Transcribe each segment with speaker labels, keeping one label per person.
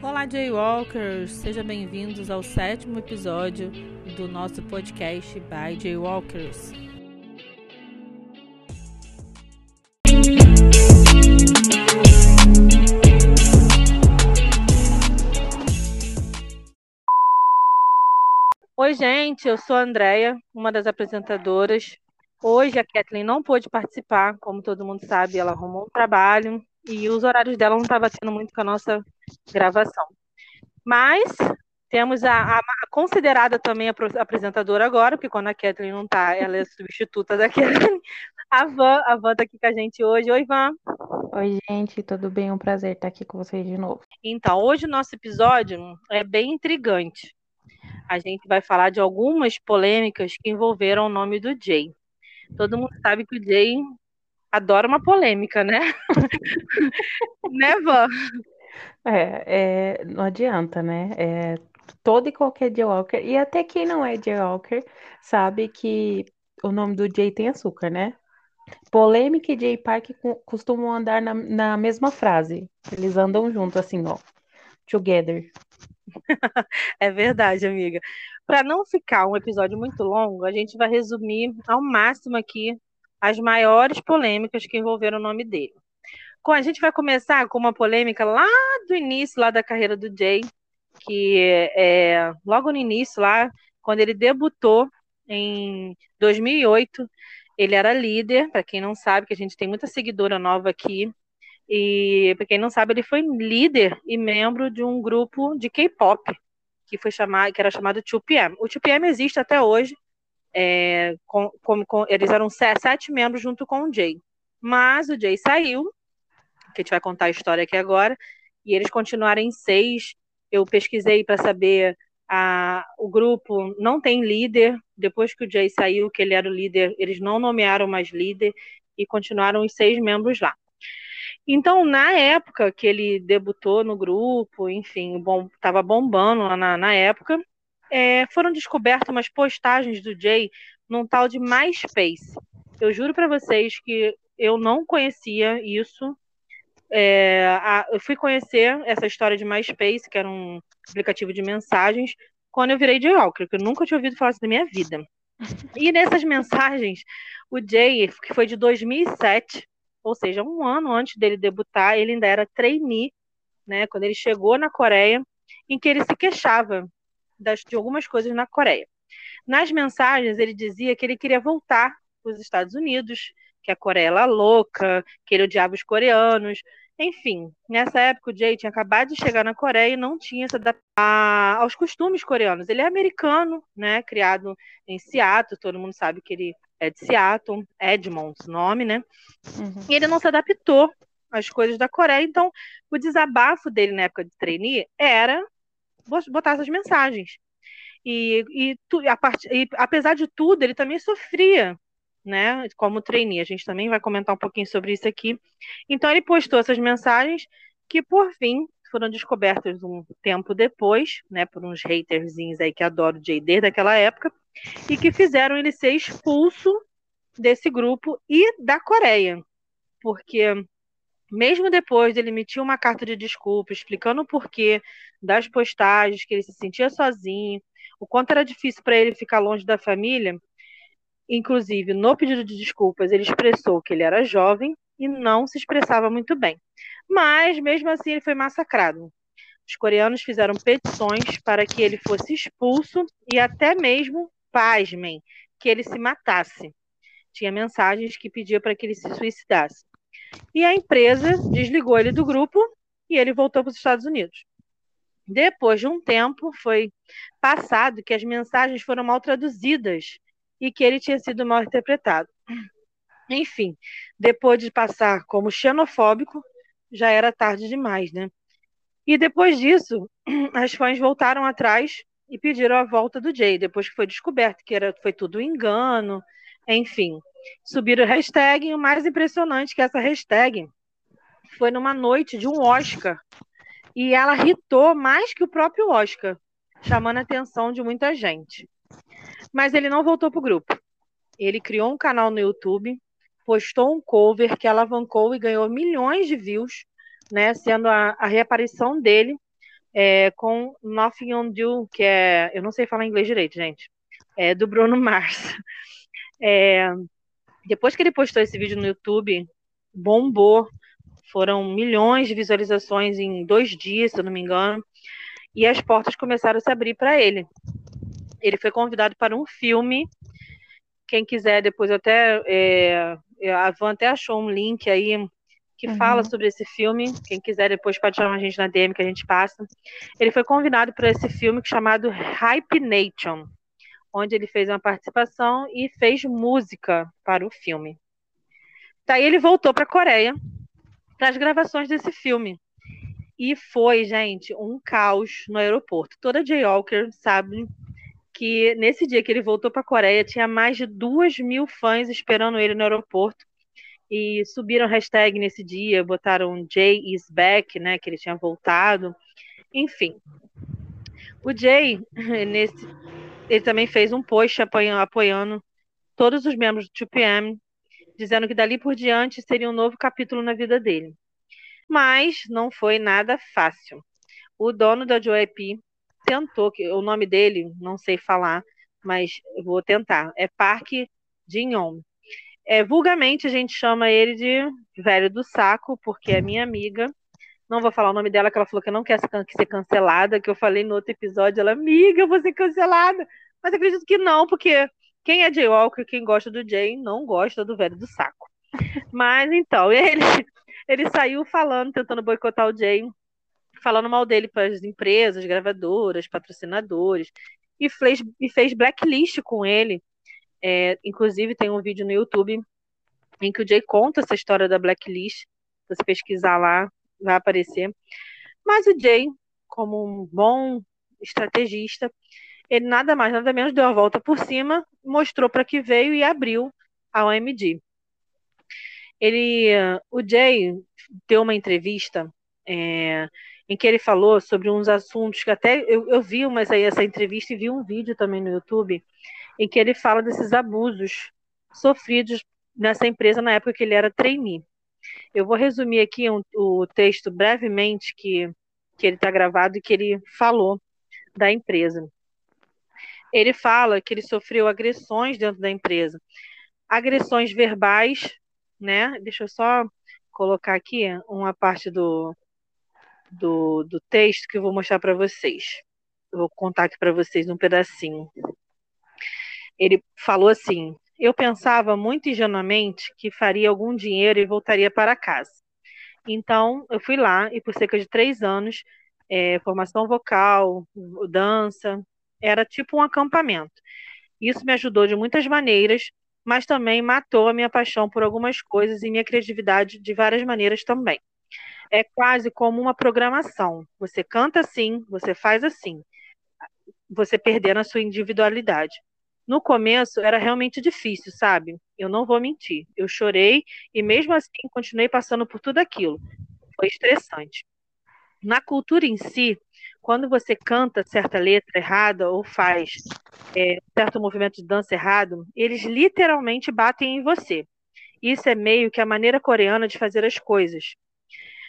Speaker 1: Olá, Jaywalkers! Sejam bem-vindos ao sétimo episódio do nosso podcast by Jaywalkers. Oi, gente, eu sou a Andrea, uma das apresentadoras. Hoje a Kathleen não pôde participar, como todo mundo sabe, ela arrumou um trabalho e os horários dela não estavam batendo muito com a nossa gravação. Mas temos a, a, a considerada também a apresentadora agora, porque quando a Kathleen não está, ela é substituta da Kathleen. A Van, a Van tá aqui com a gente hoje. Oi, Van.
Speaker 2: Oi, gente, tudo bem? Um prazer estar aqui com vocês de novo.
Speaker 1: Então, hoje o nosso episódio é bem intrigante a gente vai falar de algumas polêmicas que envolveram o nome do Jay. Todo mundo sabe que o Jay adora uma polêmica, né? né, Van?
Speaker 2: É, é, não adianta, né? É, todo e qualquer Jay Walker, e até quem não é Jay Walker, sabe que o nome do Jay tem açúcar, né? Polêmica e Jay Park costumam andar na, na mesma frase. Eles andam juntos, assim, ó. Together.
Speaker 1: é verdade, amiga. Para não ficar um episódio muito longo, a gente vai resumir ao máximo aqui as maiores polêmicas que envolveram o nome dele. A gente vai começar com uma polêmica lá do início lá da carreira do Jay, que é logo no início lá, quando ele debutou em 2008, ele era líder, para quem não sabe, que a gente tem muita seguidora nova aqui, e para quem não sabe, ele foi líder e membro de um grupo de K-pop que foi chamado, que era chamado 2PM. O 2PM existe até hoje. É, com, com, com, eles eram sete membros junto com o Jay. Mas o Jay saiu, que a gente vai contar a história aqui agora, e eles continuaram em seis. Eu pesquisei para saber a, o grupo não tem líder. Depois que o Jay saiu, que ele era o líder, eles não nomearam mais líder e continuaram os seis membros lá. Então, na época que ele debutou no grupo, enfim, bom, estava bombando lá na, na época, é, foram descobertas umas postagens do Jay num tal de MySpace. Eu juro para vocês que eu não conhecia isso. É, a, eu fui conhecer essa história de MySpace, que era um aplicativo de mensagens, quando eu virei Jay Walker, que eu nunca tinha ouvido falar isso na minha vida. E nessas mensagens, o Jay, que foi de 2007, ou seja, um ano antes dele debutar, ele ainda era trainee, né, quando ele chegou na Coreia, em que ele se queixava das, de algumas coisas na Coreia. Nas mensagens, ele dizia que ele queria voltar para os Estados Unidos, que a Coreia era louca, que ele odiava os coreanos. Enfim, nessa época o Jay tinha acabado de chegar na Coreia e não tinha se adaptado aos costumes coreanos. Ele é americano, né, criado em Seattle, todo mundo sabe que ele é de Seattle, Edmonds, nome, né? Uhum. E ele não se adaptou às coisas da Coreia, então o desabafo dele na época de trainee era botar essas mensagens. E, e, tu, a part... e apesar de tudo, ele também sofria, né? Como trainee. A gente também vai comentar um pouquinho sobre isso aqui. Então ele postou essas mensagens que, por fim, foram descobertas um tempo depois, né? Por uns haterzinhos aí que adoram o Jay desde aquela época e que fizeram ele ser expulso desse grupo e da Coreia, porque mesmo depois dele emitir uma carta de desculpa explicando o porquê das postagens, que ele se sentia sozinho, o quanto era difícil para ele ficar longe da família, inclusive no pedido de desculpas ele expressou que ele era jovem e não se expressava muito bem. Mas mesmo assim ele foi massacrado. Os coreanos fizeram petições para que ele fosse expulso e até mesmo pasmem, que ele se matasse. Tinha mensagens que pediam para que ele se suicidasse. E a empresa desligou ele do grupo e ele voltou para os Estados Unidos. Depois de um tempo, foi passado que as mensagens foram mal traduzidas e que ele tinha sido mal interpretado. Enfim, depois de passar como xenofóbico, já era tarde demais, né? E depois disso, as fãs voltaram atrás e pediram a volta do Jay, depois que foi descoberto que era, foi tudo um engano, enfim. Subiram hashtag, e o mais impressionante é que essa hashtag foi numa noite de um Oscar, e ela irritou mais que o próprio Oscar, chamando a atenção de muita gente. Mas ele não voltou para o grupo. Ele criou um canal no YouTube, postou um cover que alavancou e ganhou milhões de views né, sendo a, a reaparição dele é, com Nothing on You, que é, eu não sei falar inglês direito, gente, é do Bruno Mars. É, depois que ele postou esse vídeo no YouTube, bombou, foram milhões de visualizações em dois dias, se eu não me engano, e as portas começaram a se abrir para ele. Ele foi convidado para um filme. Quem quiser, depois até é, a Van até achou um link aí que uhum. fala sobre esse filme. Quem quiser depois pode chamar a gente na DM que a gente passa. Ele foi convidado para esse filme chamado Hype Nation, onde ele fez uma participação e fez música para o filme. Daí ele voltou para a Coreia para as gravações desse filme. E foi, gente, um caos no aeroporto. Toda J. Walker sabe que nesse dia que ele voltou para a Coreia tinha mais de duas mil fãs esperando ele no aeroporto e subiram hashtag nesse dia, botaram Jay is back, né, que ele tinha voltado. Enfim, o Jay nesse, ele também fez um post apoiando, apoiando todos os membros do 2PM, dizendo que dali por diante seria um novo capítulo na vida dele. Mas não foi nada fácil. O dono da JYP tentou, que o nome dele não sei falar, mas vou tentar. É Park Jin-young. É, vulgarmente a gente chama ele de velho do saco, porque é minha amiga. Não vou falar o nome dela, que ela falou que não quer ser cancelada, que eu falei no outro episódio, ela, amiga, eu vou ser cancelada. Mas acredito que não, porque quem é Jay Walker, quem gosta do Jay, não gosta do velho do saco. Mas então, ele, ele saiu falando, tentando boicotar o Jay, falando mal dele para as empresas, gravadoras, patrocinadores, e fez, e fez blacklist com ele é, inclusive, tem um vídeo no YouTube em que o Jay conta essa história da blacklist. Se você pesquisar lá, vai aparecer. Mas o Jay, como um bom estrategista, ele nada mais, nada menos deu a volta por cima, mostrou para que veio e abriu a OMD. Ele, o Jay deu uma entrevista é, em que ele falou sobre uns assuntos que até eu, eu vi mas aí essa entrevista e vi um vídeo também no YouTube em que ele fala desses abusos sofridos nessa empresa na época que ele era trainee. Eu vou resumir aqui um, o texto brevemente que, que ele está gravado e que ele falou da empresa. Ele fala que ele sofreu agressões dentro da empresa, agressões verbais, né? Deixa eu só colocar aqui uma parte do, do, do texto que eu vou mostrar para vocês. Eu vou contar aqui para vocês um pedacinho ele falou assim: Eu pensava muito ingenuamente que faria algum dinheiro e voltaria para casa. Então, eu fui lá e por cerca de três anos, é, formação vocal, dança, era tipo um acampamento. Isso me ajudou de muitas maneiras, mas também matou a minha paixão por algumas coisas e minha criatividade de várias maneiras também. É quase como uma programação. Você canta assim, você faz assim. Você perdendo a sua individualidade. No começo era realmente difícil, sabe? Eu não vou mentir. Eu chorei e mesmo assim continuei passando por tudo aquilo. Foi estressante. Na cultura em si, quando você canta certa letra errada ou faz é, certo movimento de dança errado, eles literalmente batem em você. Isso é meio que a maneira coreana de fazer as coisas.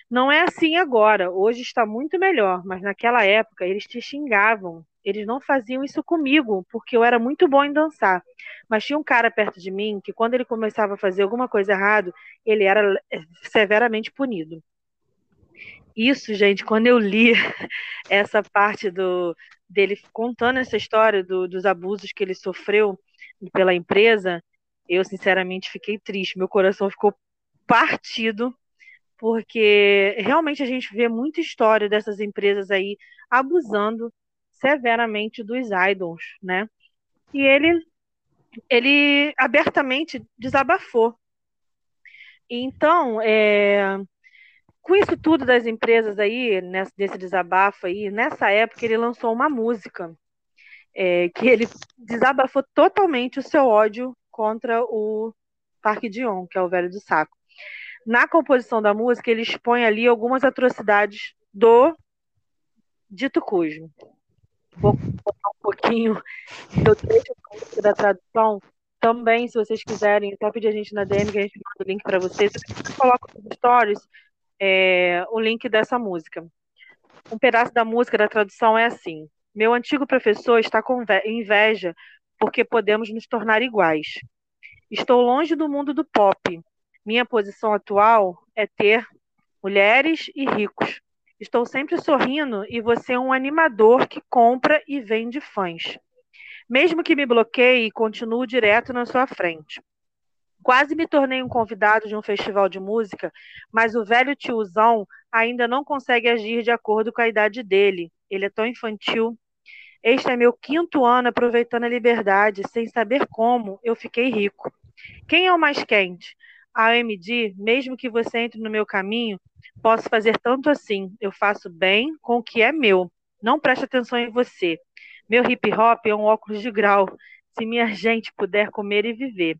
Speaker 1: Não é assim agora, hoje está muito melhor, mas naquela época eles te xingavam, eles não faziam isso comigo, porque eu era muito bom em dançar. Mas tinha um cara perto de mim que, quando ele começava a fazer alguma coisa errado, ele era eh, severamente punido. Isso, gente, quando eu li essa parte do dele contando essa história do, dos abusos que ele sofreu pela empresa, eu sinceramente fiquei triste. Meu coração ficou partido, porque realmente a gente vê muita história dessas empresas aí abusando severamente dos idols, né? E ele, ele abertamente desabafou. Então, é, com isso tudo das empresas aí, nesse, desse desabafo aí, nessa época ele lançou uma música é, que ele desabafou totalmente o seu ódio contra o Parque Dion, que é o velho do saco. Na composição da música, ele expõe ali algumas atrocidades do dito cujo vou botar um pouquinho do trecho da tradução. Também, se vocês quiserem, só pedir a gente na DM que a gente manda o link para vocês. Você coloca nos stories é, o link dessa música. Um pedaço da música da tradução é assim: Meu antigo professor está com inveja porque podemos nos tornar iguais. Estou longe do mundo do pop. Minha posição atual é ter mulheres e ricos. Estou sempre sorrindo e você é um animador que compra e vende fãs. Mesmo que me bloqueie, continuo direto na sua frente. Quase me tornei um convidado de um festival de música, mas o velho tiozão ainda não consegue agir de acordo com a idade dele. Ele é tão infantil. Este é meu quinto ano aproveitando a liberdade, sem saber como eu fiquei rico. Quem é o mais quente? AMD, mesmo que você entre no meu caminho, posso fazer tanto assim. Eu faço bem com o que é meu. Não preste atenção em você. Meu hip hop é um óculos de grau. Se minha gente puder comer e viver.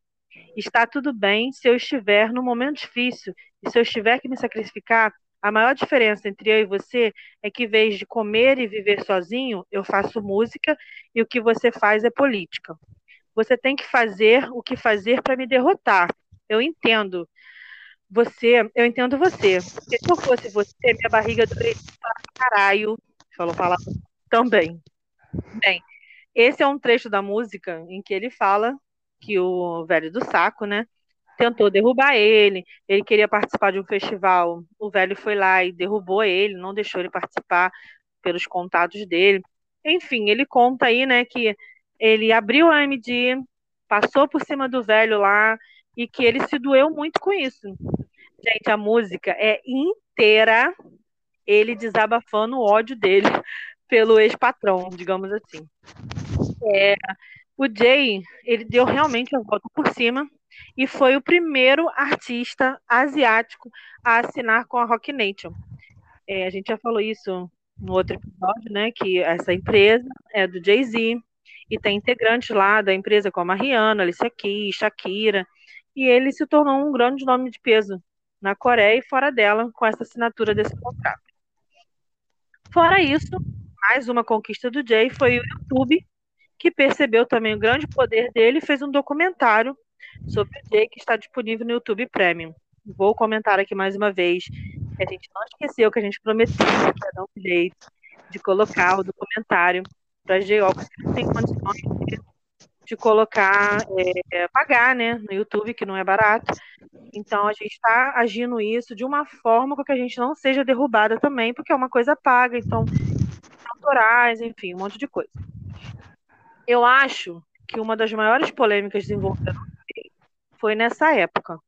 Speaker 1: Está tudo bem se eu estiver num momento difícil e se eu tiver que me sacrificar. A maior diferença entre eu e você é que, em vez de comer e viver sozinho, eu faço música e o que você faz é política. Você tem que fazer o que fazer para me derrotar. Eu entendo. Você, eu entendo você. Se eu fosse você, minha barriga doeria caralho. Falou palavra também. Bem, esse é um trecho da música em que ele fala que o velho do saco, né, tentou derrubar ele. Ele queria participar de um festival. O velho foi lá e derrubou ele, não deixou ele participar pelos contatos dele. Enfim, ele conta aí, né, que ele abriu a AMD, passou por cima do velho lá e que ele se doeu muito com isso. Gente, a música é inteira ele desabafando o ódio dele pelo ex-patrão, digamos assim. É, o Jay, ele deu realmente a volta por cima e foi o primeiro artista asiático a assinar com a Rock Nation. É, a gente já falou isso no outro episódio, né? Que essa empresa é do Jay-Z e tem integrantes lá da empresa como a Rihanna, Alicia Keys, Shakira, e ele se tornou um grande nome de peso na Coreia e fora dela com essa assinatura desse contrato. Fora isso, mais uma conquista do Jay foi o YouTube, que percebeu também o grande poder dele e fez um documentário sobre o Jay que está disponível no YouTube Premium. Vou comentar aqui mais uma vez que a gente não esqueceu que a gente prometeu para dar um jeito de colocar o documentário para as Jayocos que tem condições de, de colocar, é, pagar né, no YouTube, que não é barato. Então a gente está agindo isso de uma forma com que a gente não seja derrubada também, porque é uma coisa paga, então autorais, enfim, um monte de coisa. Eu acho que uma das maiores polêmicas desenvolvidas foi nessa época.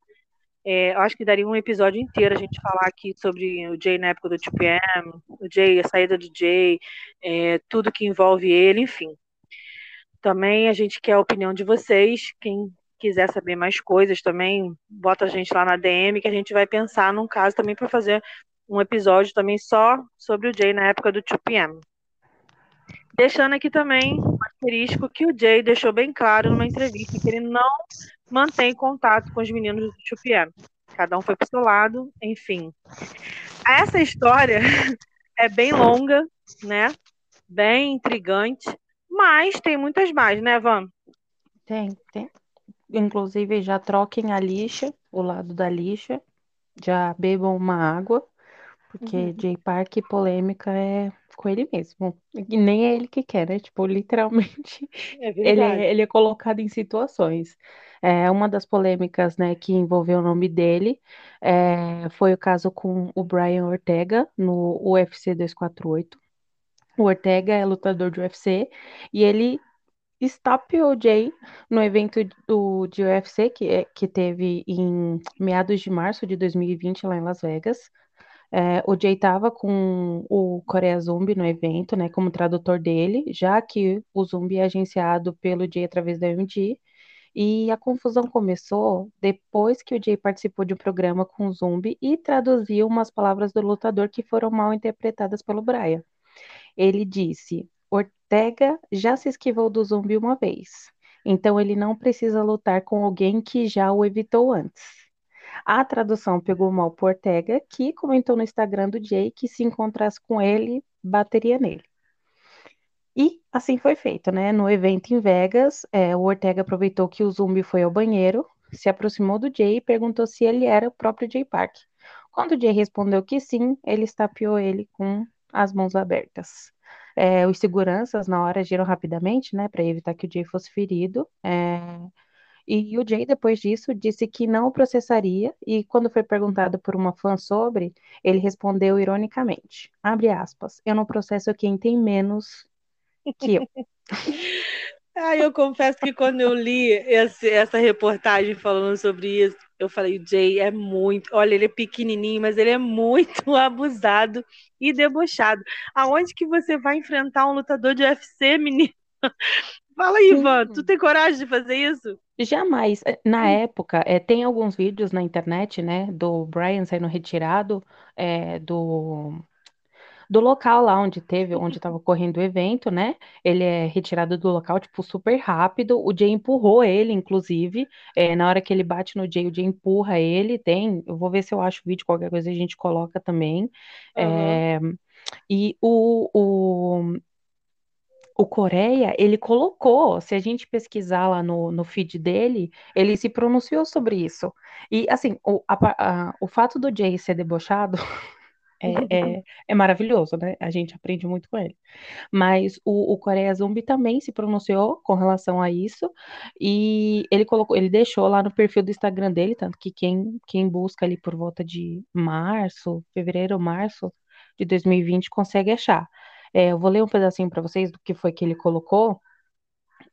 Speaker 1: É, eu acho que daria um episódio inteiro a gente falar aqui sobre o Jay na época do TPM, o Jay, a saída do Jay, é, tudo que envolve ele, enfim. Também a gente quer a opinião de vocês. Quem quiser saber mais coisas também, bota a gente lá na DM que a gente vai pensar num caso também para fazer um episódio também só sobre o Jay na época do 2PM. Deixando aqui também um asterisco que o Jay deixou bem claro numa entrevista que ele não mantém contato com os meninos do 2PM. Cada um foi pro seu lado, enfim. Essa história é bem longa, né? Bem intrigante, mas tem muitas mais, né, Van?
Speaker 2: Tem, tem. Inclusive, já troquem a lixa, o lado da lixa, já bebam uma água, porque uhum. Jay Park polêmica é com ele mesmo. E nem é ele que quer, né? Tipo, literalmente, é ele, é, ele é colocado em situações. É, uma das polêmicas, né, que envolveu o nome dele é, foi o caso com o Brian Ortega no UFC 248. O Ortega é lutador de UFC e ele estapeou Jay no evento do, de UFC que, é, que teve em meados de março de 2020 lá em Las Vegas. É, o Jay estava com o Coreia Zumbi no evento, né, como tradutor dele, já que o Zumbi é agenciado pelo Jay através da MD. E a confusão começou depois que o Jay participou de um programa com o Zumbi e traduziu umas palavras do lutador que foram mal interpretadas pelo Brian. Ele disse: Ortega já se esquivou do Zumbi uma vez, então ele não precisa lutar com alguém que já o evitou antes. A tradução pegou mal por Ortega, que comentou no Instagram do Jay que se encontrasse com ele, bateria nele. E assim foi feito, né? No evento em Vegas, é, o Ortega aproveitou que o zumbi foi ao banheiro, se aproximou do Jay e perguntou se ele era o próprio Jay Park. Quando o Jay respondeu que sim, ele estapeou ele com as mãos abertas. É, os seguranças na hora agiram rapidamente, né, para evitar que o Jay fosse ferido. É, e o Jay, depois disso, disse que não o processaria, e quando foi perguntado por uma fã sobre, ele respondeu ironicamente, abre aspas, eu não processo quem tem menos que eu.
Speaker 1: ah, eu confesso que quando eu li esse, essa reportagem falando sobre isso, eu falei, o Jay é muito, olha, ele é pequenininho, mas ele é muito abusado e debochado. Aonde que você vai enfrentar um lutador de UFC, menino? Fala aí, Ivan, tu tem coragem de fazer isso?
Speaker 2: Jamais. Eh, na época, é, tem alguns vídeos na internet, né, do Brian saindo retirado é, do, do local lá onde teve, onde estava correndo o evento, né? Ele é retirado do local, tipo, super rápido. O Jay empurrou ele, inclusive. É, na hora que ele bate no Jay, o Jay empurra ele. Tem, eu vou ver se eu acho o vídeo, qualquer coisa a gente coloca também. Uhum. e o, o o Coreia, ele colocou, se a gente pesquisar lá no, no feed dele, ele se pronunciou sobre isso. E, assim, o, a, a, o fato do Jay ser debochado é, é, é, maravilhoso, né? A gente aprende muito com ele. Mas o, o Coreia Zumbi também se pronunciou com relação a isso, e ele colocou, ele deixou lá no perfil do Instagram dele, tanto que quem, quem busca ali por volta de março, fevereiro, março de 2020 consegue achar. É, eu vou ler um pedacinho para vocês do que foi que ele colocou,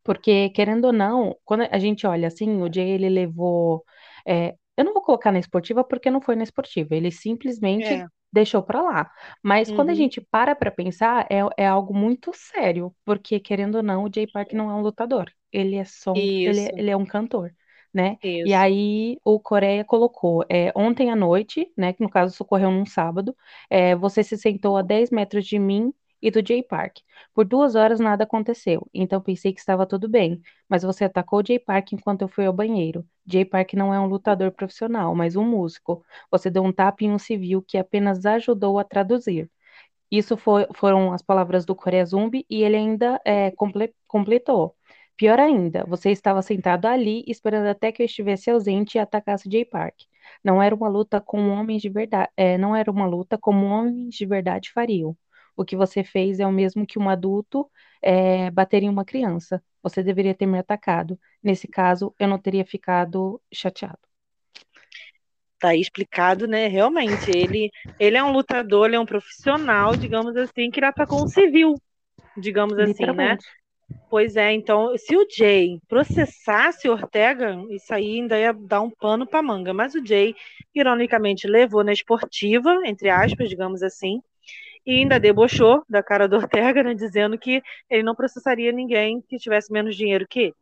Speaker 2: porque, querendo ou não, quando a gente olha assim, o Jay ele levou. É, eu não vou colocar na esportiva porque não foi na esportiva, ele simplesmente é. Deixou para lá. Mas uhum. quando a uhum. gente para para pensar, é, é algo muito sério, porque, querendo ou não, o Jay Park não é um lutador, ele é só um, ele, é, ele é um cantor né? Isso. E aí o Coreia colocou é, ontem à noite, né? Que no caso socorreu num sábado, é, você se sentou a 10 metros de mim e do Jay Park. Por duas horas nada aconteceu, então pensei que estava tudo bem, mas você atacou o Jay Park enquanto eu fui ao banheiro. Jay Park não é um lutador profissional, mas um músico. Você deu um tapa em um civil que apenas ajudou a traduzir. Isso foi, foram as palavras do Coreia Zumbi e ele ainda é, comple, completou. Pior ainda, você estava sentado ali esperando até que eu estivesse ausente e atacasse Jay Park. Não era uma luta com homens de verdade, é, não era uma luta como homens de verdade fariam o que você fez é o mesmo que um adulto é, bater em uma criança. Você deveria ter me atacado. Nesse caso, eu não teria ficado chateado.
Speaker 1: Tá aí explicado, né? Realmente, ele, ele é um lutador, ele é um profissional, digamos assim, que ele atacou um civil, digamos assim, né? Pois é, então, se o Jay processasse Ortega, isso aí ainda ia dar um pano para manga. Mas o Jay, ironicamente, levou na esportiva, entre aspas, digamos assim, e ainda debochou da cara do Ortega, né, dizendo que ele não processaria ninguém que tivesse menos dinheiro que ele.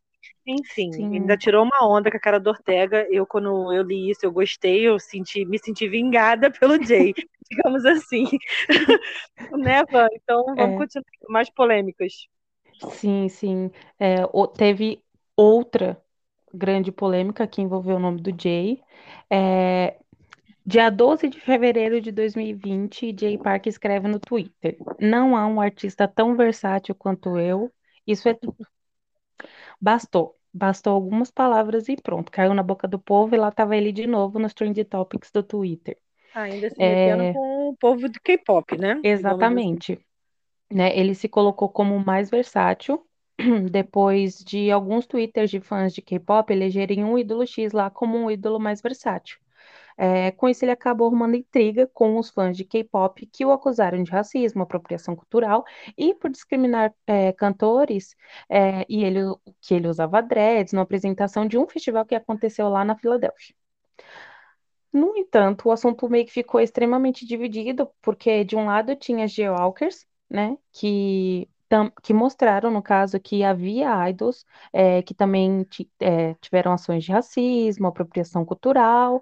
Speaker 1: Enfim, ainda tirou uma onda com a cara do Ortega. Eu, quando eu li isso, eu gostei, eu senti, me senti vingada pelo Jay, digamos assim. né, Van? Então vamos é. continuar com mais polêmicas.
Speaker 2: Sim, sim. É, teve outra grande polêmica que envolveu o nome do Jay. É, Dia 12 de fevereiro de 2020, Jay Park escreve no Twitter: Não há um artista tão versátil quanto eu, isso é tudo. Bastou. Bastou algumas palavras e pronto. Caiu na boca do povo e lá estava ele de novo nos Trend Topics do Twitter.
Speaker 1: ainda se metendo é... com o povo do K-pop, né?
Speaker 2: Exatamente. Assim. Né, ele se colocou como o mais versátil depois de alguns twitters de fãs de K-pop elegerem um ídolo X lá como um ídolo mais versátil. É, com isso, ele acabou arrumando intriga com os fãs de K-pop que o acusaram de racismo, apropriação cultural e por discriminar é, cantores, é, e ele, que ele usava dreads na apresentação de um festival que aconteceu lá na Filadélfia. No entanto, o assunto meio que ficou extremamente dividido, porque de um lado tinha as Geowalkers, né, que que mostraram, no caso, que havia idols é, que também é, tiveram ações de racismo, apropriação cultural,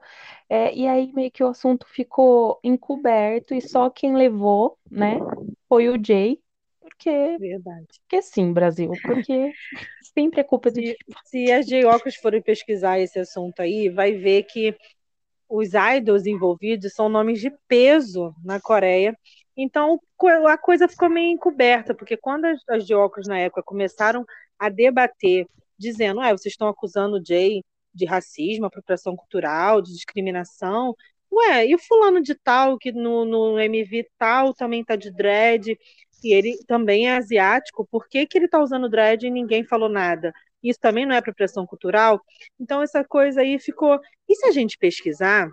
Speaker 2: é, e aí meio que o assunto ficou encoberto e só quem levou, né, foi o Jay, porque,
Speaker 1: Verdade.
Speaker 2: porque sim, Brasil, porque sempre é culpa do
Speaker 1: se, se as Jayocas forem pesquisar esse assunto aí, vai ver que os idols envolvidos são nomes de peso na Coreia então a coisa ficou meio encoberta, porque quando as, as Diocos na época começaram a debater, dizendo, ah, vocês estão acusando o Jay de racismo, apropriação cultural, de discriminação, ué, e o fulano de tal, que no, no MV tal também tá de dread, e ele também é asiático, por que, que ele tá usando dread e ninguém falou nada? Isso também não é apropriação cultural? Então, essa coisa aí ficou. E se a gente pesquisar,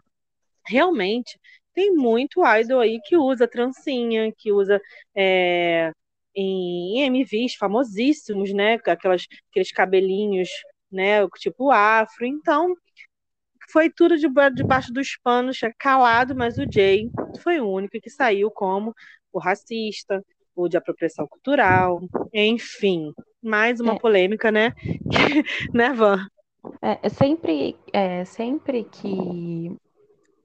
Speaker 1: realmente tem muito idol aí que usa trancinha, que usa é, em MVs famosíssimos, né? Aquelas, aqueles cabelinhos, né? Tipo afro. Então, foi tudo debaixo dos panos, calado, mas o Jay foi o único que saiu como o racista, o de apropriação cultural, enfim. Mais uma é. polêmica, né? né, Van?
Speaker 2: É, sempre, é, sempre que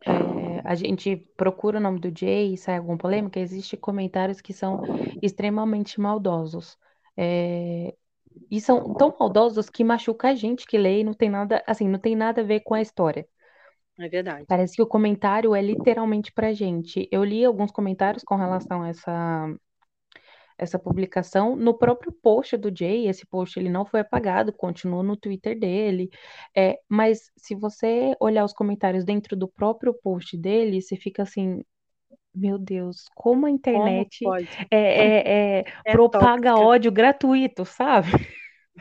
Speaker 2: é, a gente procura o nome do Jay e sai alguma polêmica, existem comentários que são extremamente maldosos. É, e são tão maldosos que machuca a gente que lê e não tem nada, assim, não tem nada a ver com a história.
Speaker 1: É verdade.
Speaker 2: Parece que o comentário é literalmente pra gente. Eu li alguns comentários com relação a essa essa publicação no próprio post do Jay. Esse post ele não foi apagado, continua no Twitter dele. É, mas se você olhar os comentários dentro do próprio post dele, você fica assim, meu Deus, como a internet como é, é, é, é propaga tóxica. ódio gratuito, sabe?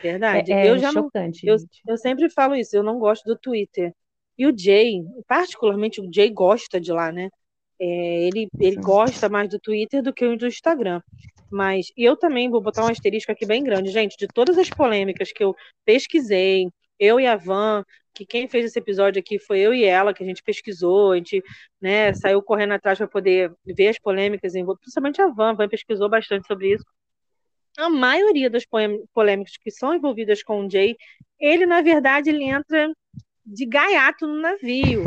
Speaker 1: Verdade. É, eu já chocante. Não, eu, eu sempre falo isso, eu não gosto do Twitter. E o Jay, particularmente o Jay gosta de lá, né? É, ele, ele gosta mais do Twitter do que do Instagram. Mas eu também vou botar um asterisco aqui bem grande, gente, de todas as polêmicas que eu pesquisei, eu e a Van, que quem fez esse episódio aqui foi eu e ela, que a gente pesquisou, a gente né, saiu correndo atrás para poder ver as polêmicas, principalmente a Van, a Van pesquisou bastante sobre isso. A maioria das polêmicas que são envolvidas com o Jay, ele, na verdade, ele entra de gaiato no navio.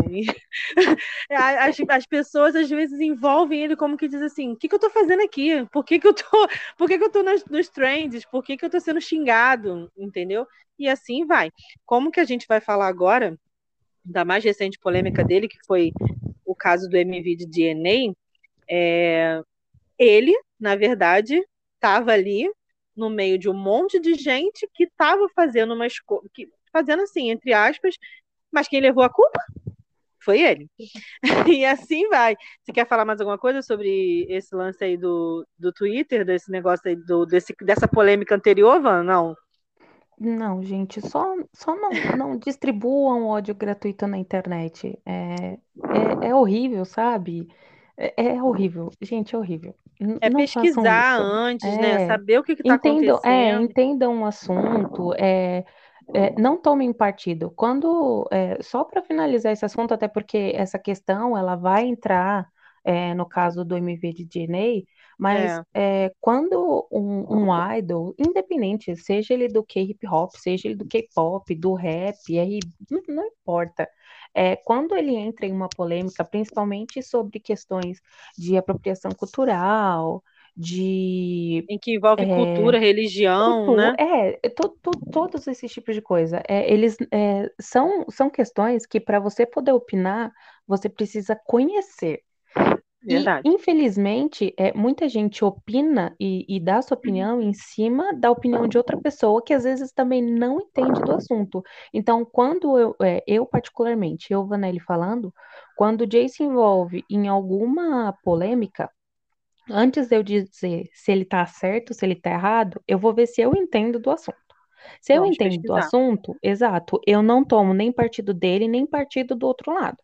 Speaker 1: as, as pessoas às vezes envolvem ele como que diz assim: o que, que eu estou fazendo aqui? Por que, que eu tô, por que, que eu tô nos, nos trends? Por que, que eu estou sendo xingado? Entendeu? E assim vai. Como que a gente vai falar agora da mais recente polêmica dele, que foi o caso do MV de DNA? É, ele, na verdade, estava ali no meio de um monte de gente que estava fazendo uma escolha, fazendo assim, entre aspas, mas quem levou a culpa foi ele. e assim vai. Você quer falar mais alguma coisa sobre esse lance aí do, do Twitter, desse negócio aí, do, desse, dessa polêmica anterior, Van? Não.
Speaker 2: Não, gente, só, só não, não distribuam ódio gratuito na internet. É, é, é horrível, sabe? É, é, horrível. Gente, é horrível.
Speaker 1: É não pesquisar antes, né? É. Saber o que está acontecendo.
Speaker 2: É, entendam o assunto. É, é, não tomem partido. Quando, é, só para finalizar esse assunto, até porque essa questão ela vai entrar é, no caso do MV de DNA, mas é. é. quando um, um, idol, independente, seja ele do K-hip hop, seja ele do K-pop, do rap, aí não, não importa. É, quando ele entra em uma polêmica, principalmente sobre questões de apropriação cultural, de.
Speaker 1: Em que envolve é, cultura, religião, cultura,
Speaker 2: né? É, to, to, todos esses tipos de coisa. É, eles é, são, são questões que, para você poder opinar, você precisa conhecer. Verdade. E, infelizmente, é, muita gente opina e, e dá sua opinião em cima da opinião de outra pessoa que às vezes também não entende do assunto. Então, quando eu, é, eu particularmente, eu, Vanelli, falando, quando o Jay se envolve em alguma polêmica, Antes de eu dizer se ele tá certo, se ele tá errado, eu vou ver se eu entendo do assunto. Se eu entendo pesquisar. do assunto, exato, eu não tomo nem partido dele, nem partido do outro lado.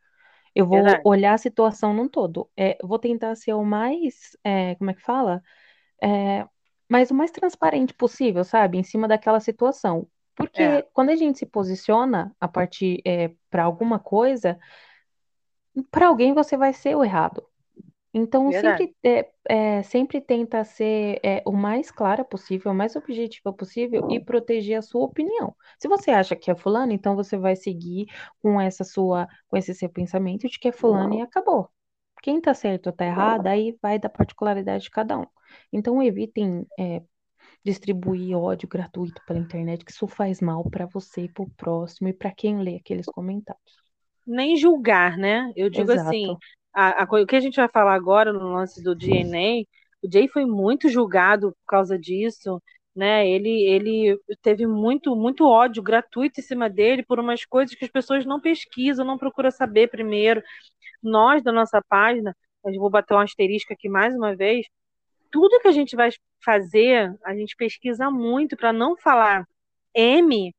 Speaker 2: Eu vou Verdade. olhar a situação num todo. É, vou tentar ser o mais, é, como é que fala? É, mas o mais transparente possível, sabe? Em cima daquela situação. Porque é. quando a gente se posiciona a partir é, para alguma coisa, para alguém você vai ser o errado. Então, sempre, é, é, sempre tenta ser é, o mais clara possível, o mais objetiva possível e proteger a sua opinião. Se você acha que é fulano, então você vai seguir com essa sua, com esse seu pensamento de que é fulano e acabou. Quem tá certo ou tá errado, aí vai da particularidade de cada um. Então, evitem é, distribuir ódio gratuito pela internet, que isso faz mal para você, para o próximo e para quem lê aqueles comentários.
Speaker 1: Nem julgar, né? Eu digo assim, Exato. assim, a, a, o que a gente vai falar agora no lance do DNA, o Jay foi muito julgado por causa disso, né? Ele, ele teve muito, muito ódio gratuito em cima dele por umas coisas que as pessoas não pesquisam, não procuram saber primeiro. nós da nossa página, eu vou bater um asterisco aqui mais uma vez, tudo que a gente vai fazer, a gente pesquisa muito para não falar M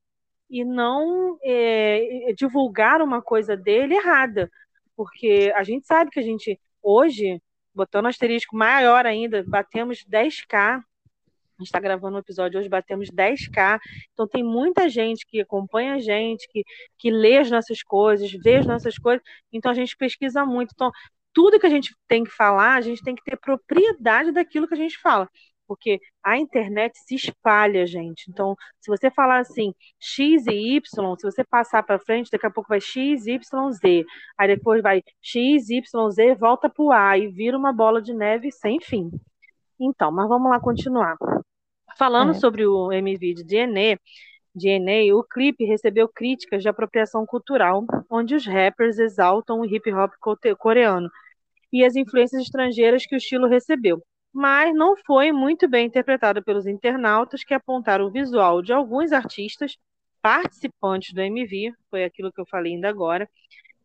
Speaker 1: e não é, divulgar uma coisa dele errada. Porque a gente sabe que a gente, hoje, botando asterisco maior ainda, batemos 10k. A gente está gravando um episódio hoje, batemos 10k. Então tem muita gente que acompanha a gente, que, que lê as nossas coisas, vê as nossas coisas. Então a gente pesquisa muito. Então, tudo que a gente tem que falar, a gente tem que ter propriedade daquilo que a gente fala porque a internet se espalha, gente. Então, se você falar assim, X e Y, se você passar para frente, daqui a pouco vai X, Y, Z. Aí depois vai X, Y, Z, volta para o A e vira uma bola de neve sem fim. Então, mas vamos lá continuar. Falando é. sobre o MV de DNA, DNA, o clipe recebeu críticas de apropriação cultural, onde os rappers exaltam o hip hop coreano e as influências estrangeiras que o estilo recebeu mas não foi muito bem interpretado pelos internautas que apontaram o visual de alguns artistas participantes do MV, foi aquilo que eu falei ainda agora,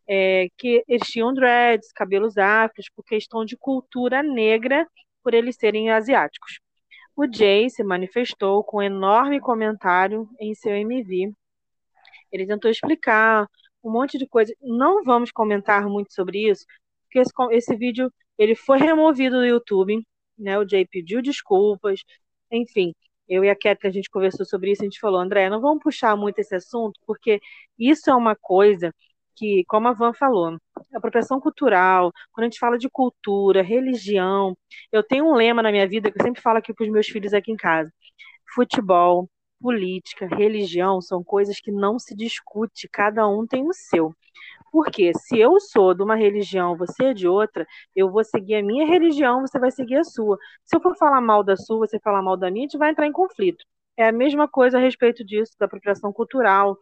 Speaker 1: é, que eles tinham dreads, cabelos afros, por questão de cultura negra, por eles serem asiáticos. O Jay se manifestou com um enorme comentário em seu MV. Ele tentou explicar um monte de coisa. Não vamos comentar muito sobre isso, porque esse, esse vídeo ele foi removido do YouTube né? O Jay pediu desculpas, enfim. Eu e a Kathleen, a gente conversou sobre isso, a gente falou, André, não vamos puxar muito esse assunto, porque isso é uma coisa que, como a Van falou, apropriação cultural, quando a gente fala de cultura, religião, eu tenho um lema na minha vida que eu sempre falo aqui para os meus filhos aqui em casa: futebol, política, religião são coisas que não se discute, cada um tem o seu. Porque se eu sou de uma religião, você é de outra, eu vou seguir a minha religião, você vai seguir a sua. Se eu for falar mal da sua, você falar mal da minha, a gente vai entrar em conflito. É a mesma coisa a respeito disso, da apropriação cultural.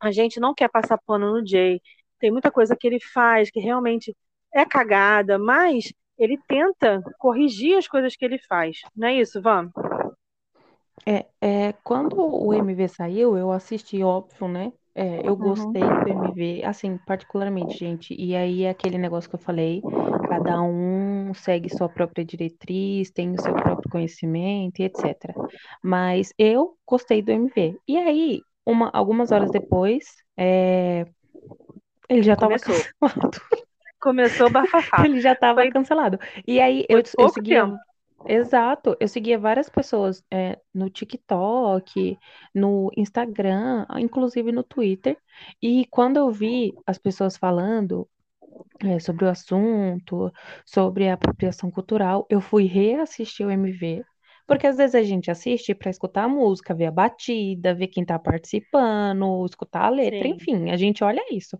Speaker 1: A gente não quer passar pano no Jay. Tem muita coisa que ele faz que realmente é cagada, mas ele tenta corrigir as coisas que ele faz. Não é isso, Van?
Speaker 2: É, é, quando o MV saiu, eu assisti, óbvio, né? É, eu gostei do MV, assim, particularmente, gente. E aí, é aquele negócio que eu falei, cada um segue sua própria diretriz, tem o seu próprio conhecimento e etc. Mas eu gostei do MV. E aí, uma, algumas horas depois, é, ele já estava cancelado.
Speaker 1: Começou o bafafá.
Speaker 2: Ele já estava cancelado. E aí, eu, eu segui. Tempo. Exato, eu seguia várias pessoas é, no TikTok, no Instagram, inclusive no Twitter, e quando eu vi as pessoas falando é, sobre o assunto, sobre a apropriação cultural, eu fui reassistir o MV, porque às vezes a gente assiste para escutar a música, ver a batida, ver quem tá participando, escutar a letra, Sim. enfim, a gente olha isso.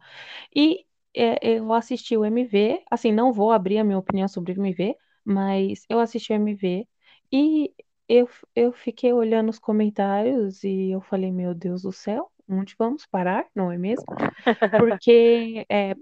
Speaker 2: E é, eu assisti o MV, assim, não vou abrir a minha opinião sobre o MV, mas eu assisti o MV e eu, eu fiquei olhando os comentários e eu falei, meu Deus do céu, onde vamos parar, não é mesmo? Porque é,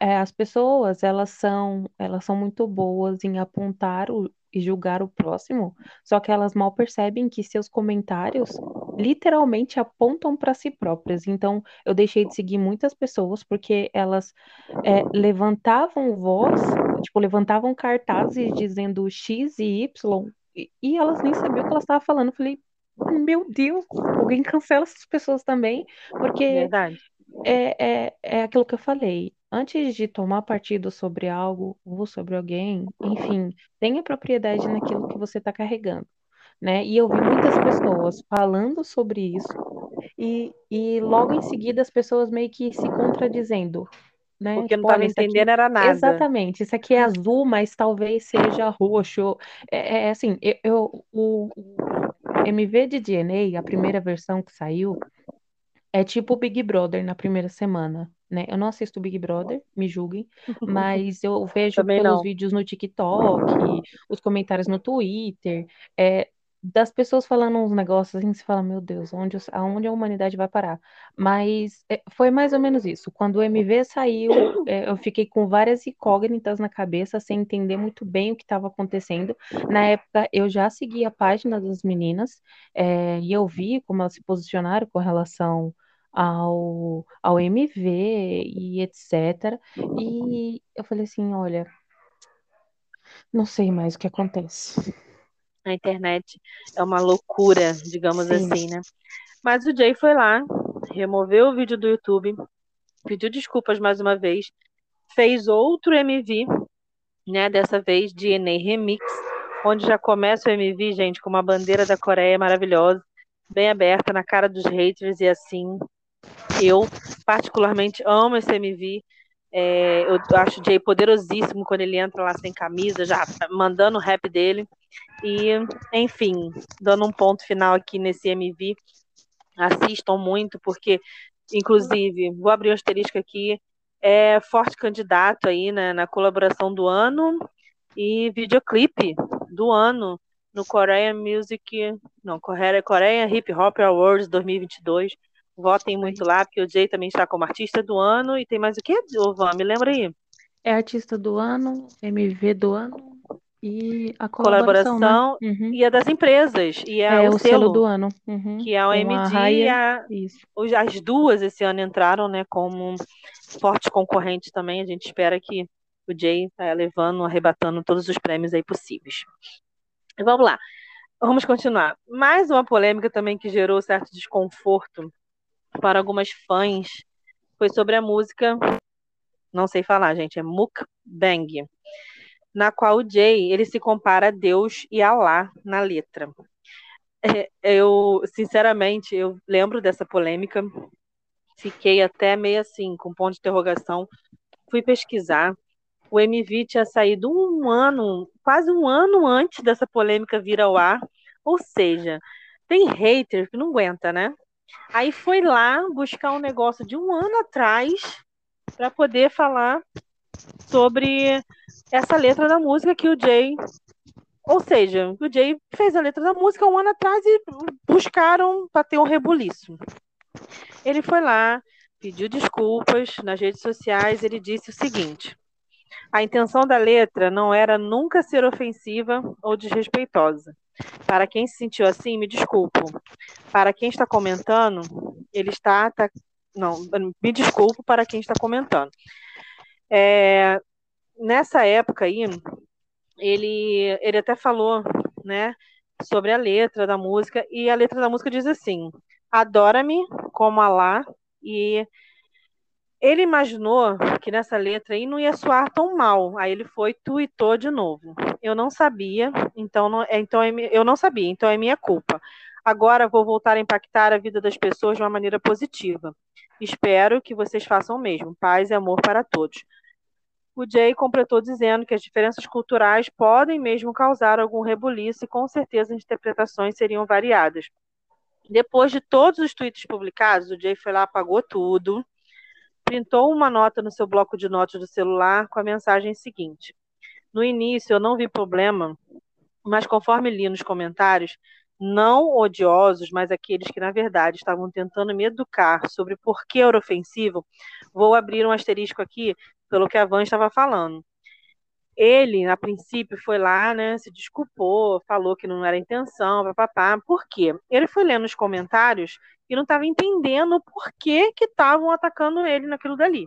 Speaker 2: é, as pessoas, elas são, elas são muito boas em apontar o, e julgar o próximo, só que elas mal percebem que seus comentários literalmente apontam para si próprias. Então, eu deixei de seguir muitas pessoas porque elas é, levantavam voz, tipo, levantavam cartazes dizendo X e Y, e, e elas nem sabiam o que elas estavam falando. Eu falei, meu Deus, alguém cancela essas pessoas também, porque. É, é, é aquilo que eu falei. Antes de tomar partido sobre algo ou sobre alguém, enfim, tenha propriedade naquilo que você está carregando né? E eu vi muitas pessoas falando sobre isso e, e logo em seguida as pessoas meio que se contradizendo, né?
Speaker 1: Porque tipo, não estava entendendo aqui... era nada.
Speaker 2: Exatamente, isso aqui é azul, mas talvez seja roxo. É, é assim, eu, eu o, o MV de DNA, a primeira versão que saiu, é tipo o Big Brother na primeira semana, né? Eu não assisto Big Brother, me julguem, mas eu vejo Também pelos não. vídeos no TikTok, os comentários no Twitter, é, das pessoas falando uns negócios assim, você fala, meu Deus, onde, aonde a humanidade vai parar? Mas é, foi mais ou menos isso. Quando o MV saiu, é, eu fiquei com várias incógnitas na cabeça, sem entender muito bem o que estava acontecendo. Na época, eu já segui a página das meninas, é, e eu vi como elas se posicionaram com relação ao, ao MV e etc. E eu falei assim, olha, não sei mais o que acontece.
Speaker 1: A internet é uma loucura, digamos
Speaker 2: Sim.
Speaker 1: assim, né? Mas o Jay foi lá, removeu o vídeo do YouTube, pediu desculpas mais uma vez, fez outro MV, né? Dessa vez DNA Remix, onde já começa o MV, gente, com uma bandeira da Coreia maravilhosa, bem aberta na cara dos haters e assim. Eu particularmente amo esse MV. É, eu acho o Jay poderosíssimo quando ele entra lá sem camisa, já mandando o rap dele. E, enfim, dando um ponto final aqui nesse MV, assistam muito, porque, inclusive, vou abrir um asterisco aqui, é forte candidato aí né, na colaboração do ano e videoclipe do ano no Korean Music, não, Korean Hip Hop Awards 2022. Votem muito lá, porque o Jay também está como artista do ano. E tem mais o que, Van? Me lembra aí.
Speaker 2: É artista do ano, MV do ano e a colaboração,
Speaker 1: colaboração
Speaker 2: né? uhum.
Speaker 1: e a das empresas. E é,
Speaker 2: É
Speaker 1: o,
Speaker 2: o selo
Speaker 1: selo,
Speaker 2: do ano. uhum,
Speaker 1: que é o MD e
Speaker 2: Raya.
Speaker 1: a, as duas esse ano entraram, né, como fortes concorrentes também. A gente espera que o Jay tá levando, arrebatando todos os prêmios aí possíveis. Vamos lá, vamos continuar. Mais uma polêmica também que gerou certo desconforto para algumas fãs foi sobre a música, não sei falar, gente, é Mukbang, na qual o Jay ele se compara a Deus e a Alá na letra. É, eu, sinceramente, eu lembro dessa polêmica, fiquei até meio assim, com ponto de interrogação, fui pesquisar. O MV tinha saído um ano, quase um ano antes dessa polêmica vir ao ar, ou seja, tem hater que não aguenta, né? Aí foi lá buscar um negócio de um ano atrás para poder falar sobre essa letra da música que o Jay. Ou seja, o Jay fez a letra da música um ano atrás e buscaram para ter um rebuliço. Ele foi lá, pediu desculpas nas redes sociais, ele disse o seguinte: a intenção da letra não era nunca ser ofensiva ou desrespeitosa. Para quem se sentiu assim, me desculpo. Para quem está comentando, ele está. tá- não, me desculpo para quem está comentando. É, nessa época aí, ele, ele até falou, né, sobre a letra da música, e a letra da música diz assim: Adora-me como Alá, e ele imaginou que nessa letra aí não ia soar tão mal. Aí ele foi tuitou de novo. Eu não sabia, então, não, é- então é eu não sabia, então é minha culpa. Agora vou voltar a impactar a vida das pessoas de uma maneira positiva. Espero que vocês façam o mesmo. Paz e amor para todos. O Jay completou dizendo que as diferenças culturais podem mesmo causar algum rebuliço e com certeza as interpretações seriam variadas. Depois de todos os tweets publicados, o Jay foi lá, apagou tudo, printou uma nota no seu bloco de notas do celular com a mensagem seguinte: No início eu não vi problema, mas conforme li nos comentários, não odiosos, mas aqueles que na verdade estavam tentando me educar sobre por que era ofensivo, vou abrir um asterisco aqui pelo que a Van estava falando. Ele, a princípio, foi lá, né, se desculpou, falou que não era intenção, papapá. Por quê? Ele foi lendo os comentários e não estava entendendo por que que estavam atacando ele naquilo dali.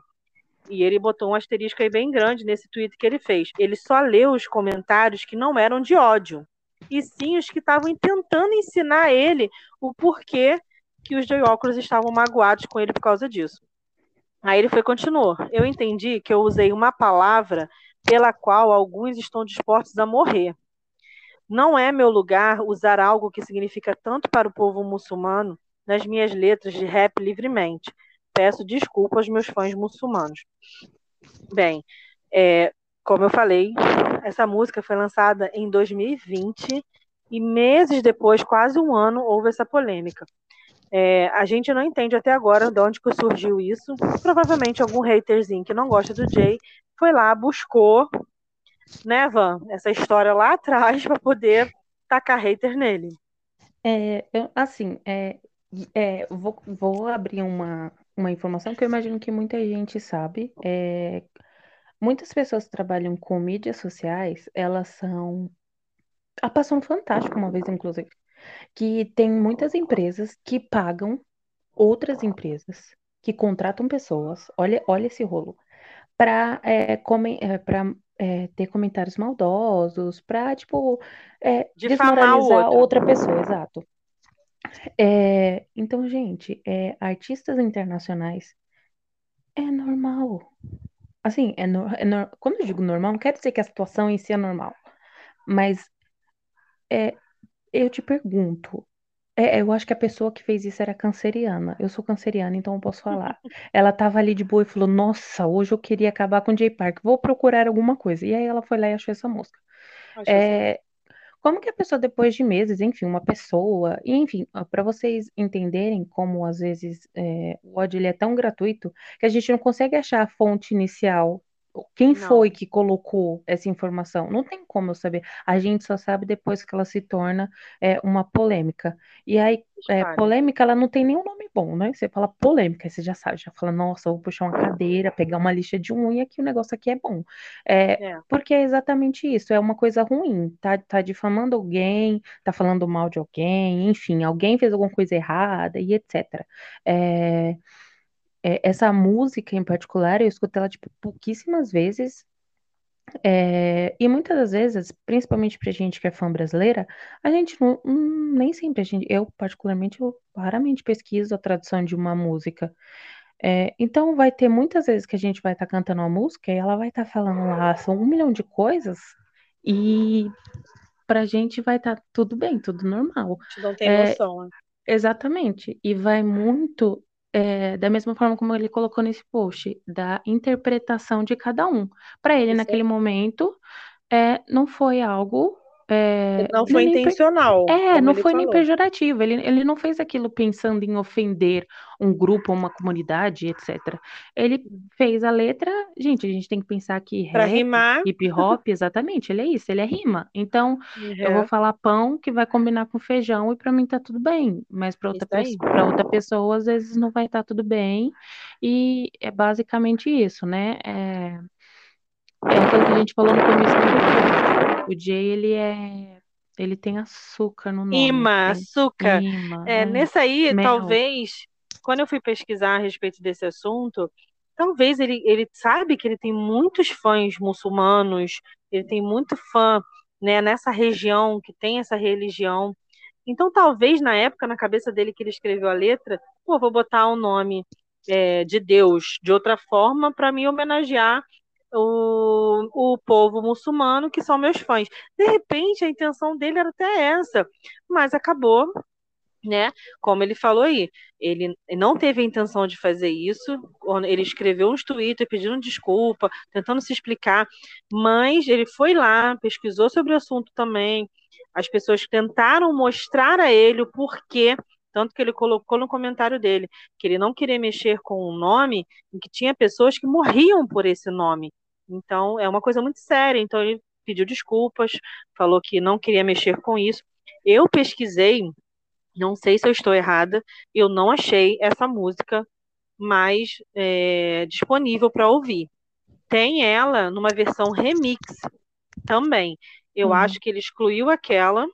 Speaker 1: E ele botou um asterisco aí bem grande nesse tweet que ele fez. Ele só leu os comentários que não eram de ódio, e sim os que estavam tentando ensinar ele o porquê que os Jaywalkers estavam magoados com ele por causa disso. Aí ele foi continuou. Eu entendi que eu usei uma palavra pela qual alguns estão dispostos a morrer. Não é meu lugar usar algo que significa tanto para o povo muçulmano nas minhas letras de rap livremente. Peço desculpa aos meus fãs muçulmanos. Bem, é, como eu falei, essa música foi lançada em 2020 e meses depois, quase um ano, houve essa polêmica. É, a gente não entende até agora de onde que surgiu isso. Provavelmente algum haterzinho que não gosta do Jay foi lá, buscou, né, Van, essa história lá atrás para poder tacar hater nele.
Speaker 2: É, eu- assim, é, é, vou, vou abrir uma, uma informação que eu imagino que muita gente sabe. É, muitas pessoas que trabalham com mídias sociais, elas são. A Passou um Fantástico uma vez, inclusive, que tem muitas empresas que pagam outras empresas que contratam pessoas, olha, olha esse rolo, para é, é, ter comentários maldosos, para, tipo, é, desmoralizar outra pessoa, exato. É, então, gente, é, artistas internacionais é normal. Assim, é, no, é no, quando eu digo normal, não quer dizer que a situação em si é normal. Mas é, eu te pergunto, é, eu acho que a pessoa que fez isso era canceriana. Eu sou canceriana, então eu posso falar. Ela tava ali de boa e falou: Nossa, hoje eu queria acabar com o Jay Park, vou procurar alguma coisa. E aí ela foi lá e achou essa música. É, como que a pessoa, depois de meses, enfim, uma pessoa, enfim, para vocês entenderem como às vezes é, o ódio é tão gratuito que a gente não consegue achar a fonte inicial quem não. foi que colocou essa informação? Não tem como eu saber. A gente só sabe depois que ela se torna é, uma polêmica. E aí, é, polêmica, ela não tem nenhum nome bom, né? Você fala polêmica, você já sabe, já fala, nossa, vou puxar uma cadeira, pegar uma lixa de unha, que o negócio aqui é bom. É, é. Porque é exatamente isso, é uma coisa ruim. Tá, tá difamando alguém, tá falando mal de alguém, enfim, alguém fez alguma coisa errada e etc. É é, essa música em particular, eu escutei ela, tipo, pouquíssimas vezes. É, e muitas das vezes, principalmente pra gente que é fã brasileira, a gente não, hum, nem sempre, a gente, eu particularmente, eu raramente pesquiso a tradução de uma música. É, então vai ter muitas vezes que a gente vai estar tá cantando uma música e ela vai estar tá falando lá, são um milhão de coisas, e pra gente vai estar tá tudo bem, tudo normal. A
Speaker 1: gente não tem é, noção, né?
Speaker 2: Exatamente. E vai muito é, da mesma forma como ele colocou nesse post, da interpretação de cada um. Para ele, Isso naquele é. momento, é, não foi algo é,
Speaker 1: não foi intencional.
Speaker 2: É, não foi falou. nem pejorativo. Ele, ele não fez aquilo pensando em ofender um grupo, uma comunidade, etc. Ele fez a letra. Gente, a gente tem que pensar que
Speaker 1: pra rap, rimar.
Speaker 2: hip hop, exatamente, ele é isso, ele é rima. Então, uhum. eu vou falar pão que vai combinar com feijão e para mim tá tudo bem. Mas para outra, pessoa, outra pessoa, às vezes não vai estar tá tudo bem. E é basicamente isso, né? É, é aquilo que a gente falou no começo do o Jay, ele é. Ele tem açúcar no nome.
Speaker 1: Ima, açúcar. Ima, é, é, nesse aí, mel. talvez, quando eu fui pesquisar a respeito desse assunto, talvez ele, ele sabe que ele tem muitos fãs muçulmanos, ele tem muito fã né, nessa região que tem essa religião. Então, talvez na época, na cabeça dele que ele escreveu a letra, pô, vou botar o nome é, de Deus de outra forma para me homenagear o, o povo muçulmano, que são meus fãs. De repente, a intenção dele era até essa, mas acabou, né? Como ele falou aí, ele não teve a intenção de fazer isso. Ele escreveu uns Twitter pedindo desculpa, tentando se explicar, mas ele foi lá, pesquisou sobre o assunto também. As pessoas tentaram mostrar a ele o porquê tanto que ele colocou no comentário dele que ele não queria mexer com um nome em que tinha pessoas que morriam por esse nome. Então, é uma coisa muito séria. Então, ele pediu desculpas, falou que não queria mexer com isso. Eu pesquisei, não sei se eu estou errada, eu não achei essa música mais é, disponível para ouvir. Tem ela numa versão remix também. Eu uhum. acho que ele excluiu aquela,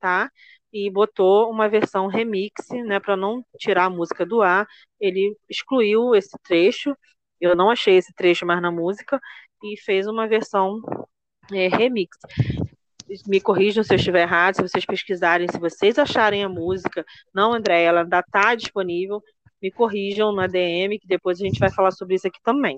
Speaker 1: tá? E botou uma versão remix, né, para não tirar a música do ar. Ele excluiu esse trecho. Eu não achei esse trecho mais na música e fez uma versão é, remix. Me corrijam se eu estiver errado, se vocês pesquisarem, se vocês acharem a música. Não, André, ela ainda está disponível. Me corrijam na DM, que depois a gente vai falar sobre isso aqui também.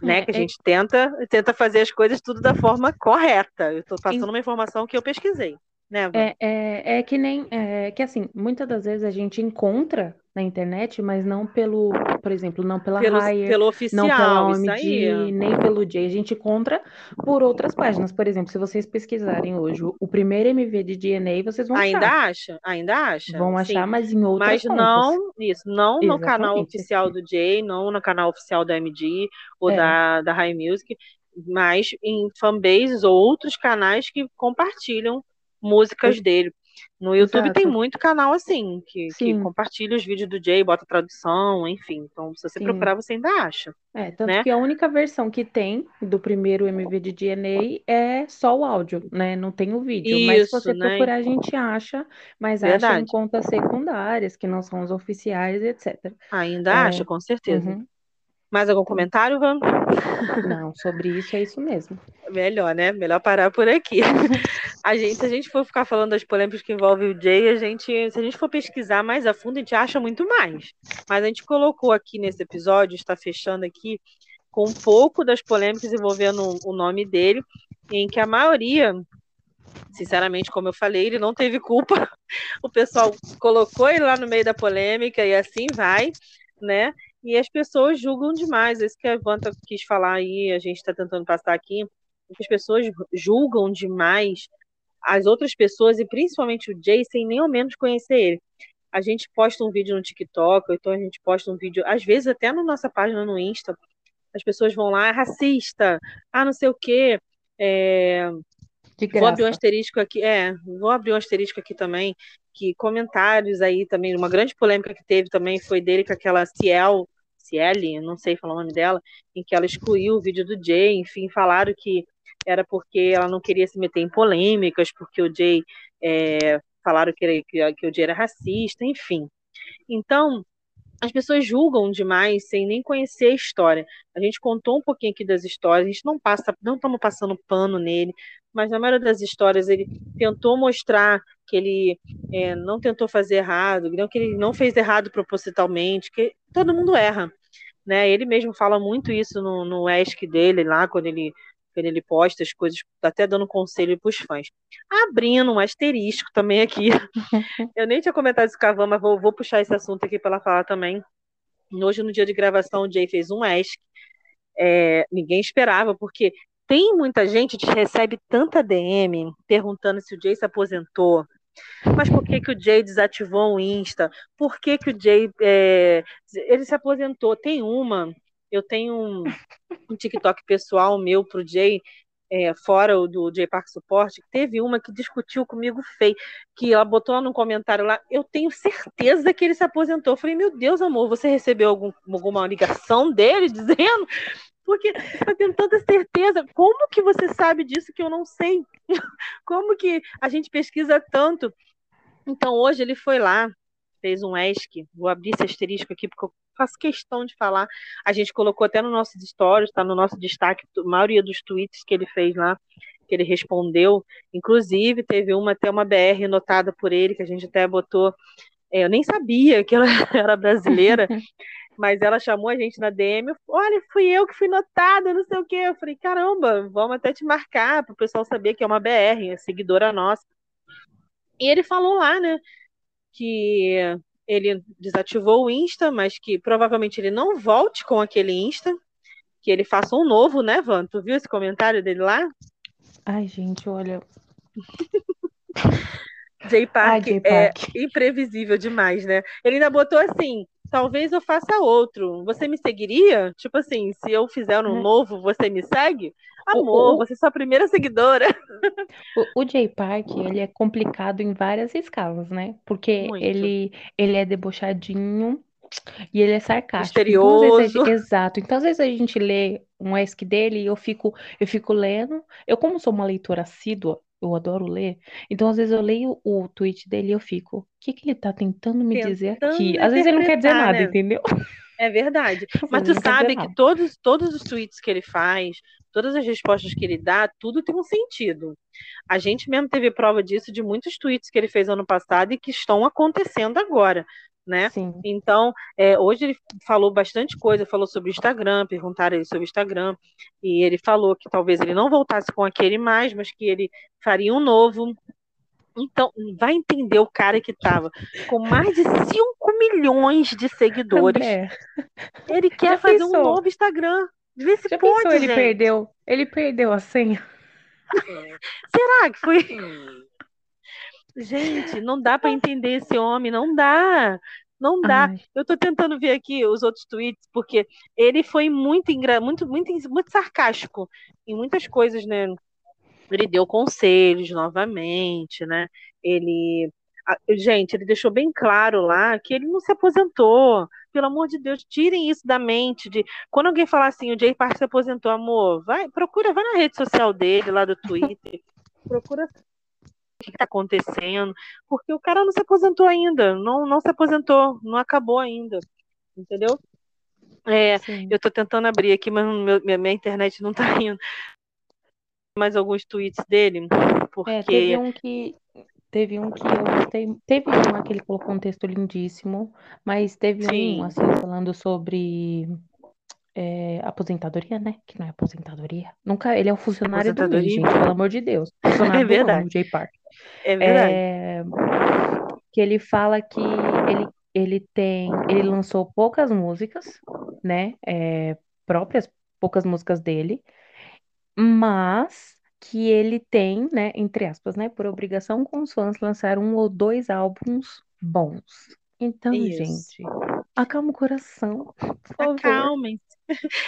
Speaker 1: Né, é, que a é gente é... tenta, tenta fazer as coisas tudo da forma correta. Eu estou passando uma informação que eu pesquisei. Né,
Speaker 2: é, é, é que nem é, que assim, muitas das vezes a gente encontra na internet, mas não pelo, por exemplo, não pela pelo, Hire,
Speaker 1: pelo oficial,
Speaker 2: não pela OMG, nem pelo J. A gente encontra por outras páginas. Por exemplo, se vocês pesquisarem hoje o primeiro MV de DNA, vocês vão
Speaker 1: ainda
Speaker 2: achar.
Speaker 1: acha, ainda acha.
Speaker 2: Vão achar, Sim. mas em outras
Speaker 1: Mas
Speaker 2: fontes.
Speaker 1: não, isso, não Exatamente. no canal oficial do Jay, não no canal oficial da MD ou é. da, da High Music, mas em fanbases ou outros canais que compartilham músicas dele. No YouTube Exato. tem muito canal assim, que, que, compartilha os vídeos do Jay, bota tradução, enfim. Então, se você Sim. procurar, você ainda acha.
Speaker 2: É, tanto né? que a única versão que tem do primeiro MV de DNA é só o áudio, né? Não tem o vídeo. Isso, mas se você né? procurar, a gente acha, mas Verdade. acha em contas secundárias, que não são os oficiais, etc.
Speaker 1: Ainda é... acha, com certeza. Uhum. Mais algum comentário, Van?
Speaker 2: Não, sobre isso é isso mesmo.
Speaker 1: Melhor, né? Melhor parar por aqui. A gente, se a gente for ficar falando das polêmicas que envolvem o Jay, a gente, se a gente for pesquisar mais a fundo, a gente acha muito mais. Mas a gente colocou aqui nesse episódio, está fechando aqui, com um pouco das polêmicas envolvendo o nome dele, em que a maioria, sinceramente, como eu falei, ele não teve culpa. O pessoal colocou ele lá no meio da polêmica e assim vai, né? E as pessoas julgam demais. Isso que a Vanta quis falar aí, a gente está tentando passar aqui. Que as pessoas julgam demais as outras pessoas, e principalmente o Jay, sem nem ao menos conhecer ele. A gente posta um vídeo no TikTok, ou então a gente posta um vídeo, às vezes até na nossa página no Insta, as pessoas vão lá, é racista, ah, não sei o quê. É... Vou abrir um asterisco aqui, é, vou abrir um asterisco aqui também, que comentários aí também, uma grande polêmica que teve também foi dele com aquela Ciel, Ciele, não sei falar o nome dela, em que ela excluiu o vídeo do Jay, enfim, falaram que era porque ela não queria se meter em polêmicas, porque o Jay é, falaram que, que, que o Jay era racista, enfim. Então, as pessoas julgam demais sem nem conhecer a história. A gente contou um pouquinho aqui das histórias, a gente não passa, não estamos passando pano nele, mas na maioria das histórias ele tentou mostrar que ele é, não tentou fazer errado, não que ele não fez errado propositalmente, que todo mundo erra. Né? Ele mesmo fala muito isso no, no ESC dele, lá, quando ele, quando ele posta as coisas, tá até dando conselho para os fãs. Abrindo um asterisco também aqui. Eu nem tinha comentado isso com a Van, mas vou, vou puxar esse assunto aqui para ela falar também. Hoje, no dia de gravação, o Jay fez um ESC. É, ninguém esperava, porque tem muita gente que recebe tanta DM perguntando se o Jay se aposentou, mas por que, que o Jay desativou o Insta? Por que, que o Jay é, ele se aposentou? Tem uma, eu tenho um, um TikTok pessoal meu pro Jay, é, fora o do Jay Park Support, teve uma que discutiu comigo feio, que ela botou no comentário lá, eu tenho certeza que ele se aposentou. Eu falei, meu Deus, amor, você recebeu algum, alguma ligação dele dizendo? Porque eu tenho tanta certeza. Como que você sabe disso que eu não sei? Como que a gente pesquisa tanto? Então, hoje ele foi lá, fez um ESC. Vou abrir esse asterisco aqui, porque eu faço questão de falar. A gente colocou até no nosso stories, está no nosso destaque, a maioria dos tweets que ele fez lá, que ele respondeu. Inclusive, teve uma até uma BR notada por ele, que a gente até botou. É, eu nem sabia que ela era brasileira. Mas ela chamou a gente na DM, olha, fui eu que fui notada, não sei o quê. Eu falei, caramba, vamos até te marcar para o pessoal saber que é uma BR, é seguidora nossa. E ele falou lá, né, que ele desativou o Insta, mas que provavelmente ele não volte com aquele Insta, que ele faça um novo, né, Van? Tu viu esse comentário dele lá?
Speaker 2: Ai, gente, olha.
Speaker 1: J Park, Ai, é imprevisível demais, né? Ele ainda botou assim: talvez eu faça outro. Você me seguiria? Tipo assim, se eu fizer um uhum. novo, você me segue? Amor, o, o, você é sua primeira seguidora.
Speaker 2: O, o Jay Park, ele é complicado em várias escalas, né? Porque ele, ele é debochadinho e ele é sarcástico.
Speaker 1: Misterioso. Então,
Speaker 2: exato. Então, às vezes a gente lê um ESC dele e eu fico, eu fico lendo. Eu, como sou uma leitora assídua, eu adoro ler. Então, às vezes, eu leio o tweet dele e eu fico, o que que ele tá tentando me tentando dizer aqui? Às vezes ele não quer dizer nada, né? entendeu?
Speaker 1: É verdade. Mas tu sabe que todos, todos os tweets que ele faz, todas as respostas que ele dá, tudo tem um sentido. A gente mesmo teve prova disso de muitos tweets que ele fez ano passado e que estão acontecendo agora né? Sim. Então, é, hoje ele falou bastante coisa, falou sobre o Instagram, perguntaram ele sobre o Instagram, e ele falou que talvez ele não voltasse com aquele mais, mas que ele faria um novo. Então, vai entender o cara que estava com mais de 5 milhões de seguidores. André. Ele quer Já fazer pensou? um novo Instagram. Vê se Já pode, pensou,
Speaker 2: ele perdeu, ele perdeu a senha.
Speaker 1: Será que foi? Gente, não dá para entender esse homem, não dá. Não dá. Ai. Eu tô tentando ver aqui os outros tweets, porque ele foi muito, ingra... muito, muito, muito sarcástico em muitas coisas, né? ele deu conselhos novamente, né? Ele gente, ele deixou bem claro lá que ele não se aposentou. Pelo amor de Deus, tirem isso da mente. De quando alguém falar assim, o Jay Park se aposentou, amor, vai, procura, vai na rede social dele, lá do Twitter, procura que está acontecendo, porque o cara não se aposentou ainda, não, não se aposentou, não acabou ainda, entendeu? É, eu estou tentando abrir aqui, mas meu, minha, minha internet não está indo. Mais alguns tweets dele, porque é,
Speaker 2: teve um que Teve um que eu gostei. Teve um que ele colocou um texto lindíssimo, mas teve Sim. um, assim, falando sobre é, aposentadoria, né? Que não é aposentadoria. Nunca, ele é um funcionário do mês, gente, pelo amor de Deus. Funcionário é verdade. do Park.
Speaker 1: É verdade. É,
Speaker 2: que ele fala que ele, ele tem. Ele lançou poucas músicas, né? É, próprias, poucas músicas dele, mas que ele tem, né, entre aspas, né, por obrigação com os fãs lançar um ou dois álbuns bons. Então, Isso. gente, acalma o coração.
Speaker 1: Acalmem.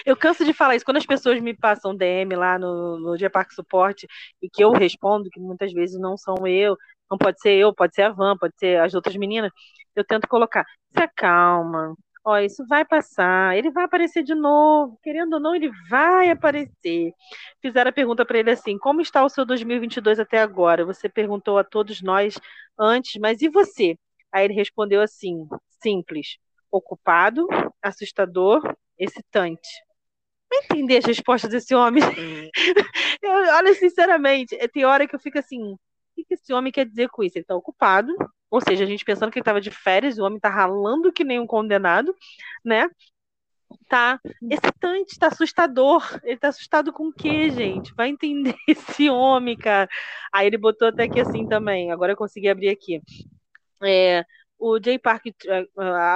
Speaker 1: Eu canso de falar isso. Quando as pessoas me passam DM lá no, no Dia Parque Suporte e que eu respondo, que muitas vezes não são eu, não pode ser eu, pode ser a Van, pode ser as outras meninas, eu tento colocar, se acalma, ó, isso vai passar, ele vai aparecer de novo, querendo ou não, ele vai aparecer. Fizeram a pergunta para ele assim: como está o seu 2022 até agora? Você perguntou a todos nós antes, mas e você? Aí ele respondeu assim: simples, ocupado, assustador, excitante. Não entender as respostas desse homem. Eu, olha, sinceramente, tem hora que eu fico assim: o que esse homem quer dizer com isso? Ele está ocupado, ou seja, a gente pensando que ele estava de férias, o homem tá ralando que nem um condenado, né? Tá excitante, tá assustador. Ele tá assustado com o quê, gente? Vai entender esse homem, cara. Aí ele botou até aqui assim também. Agora eu consegui abrir aqui. É, o Jay Park, é,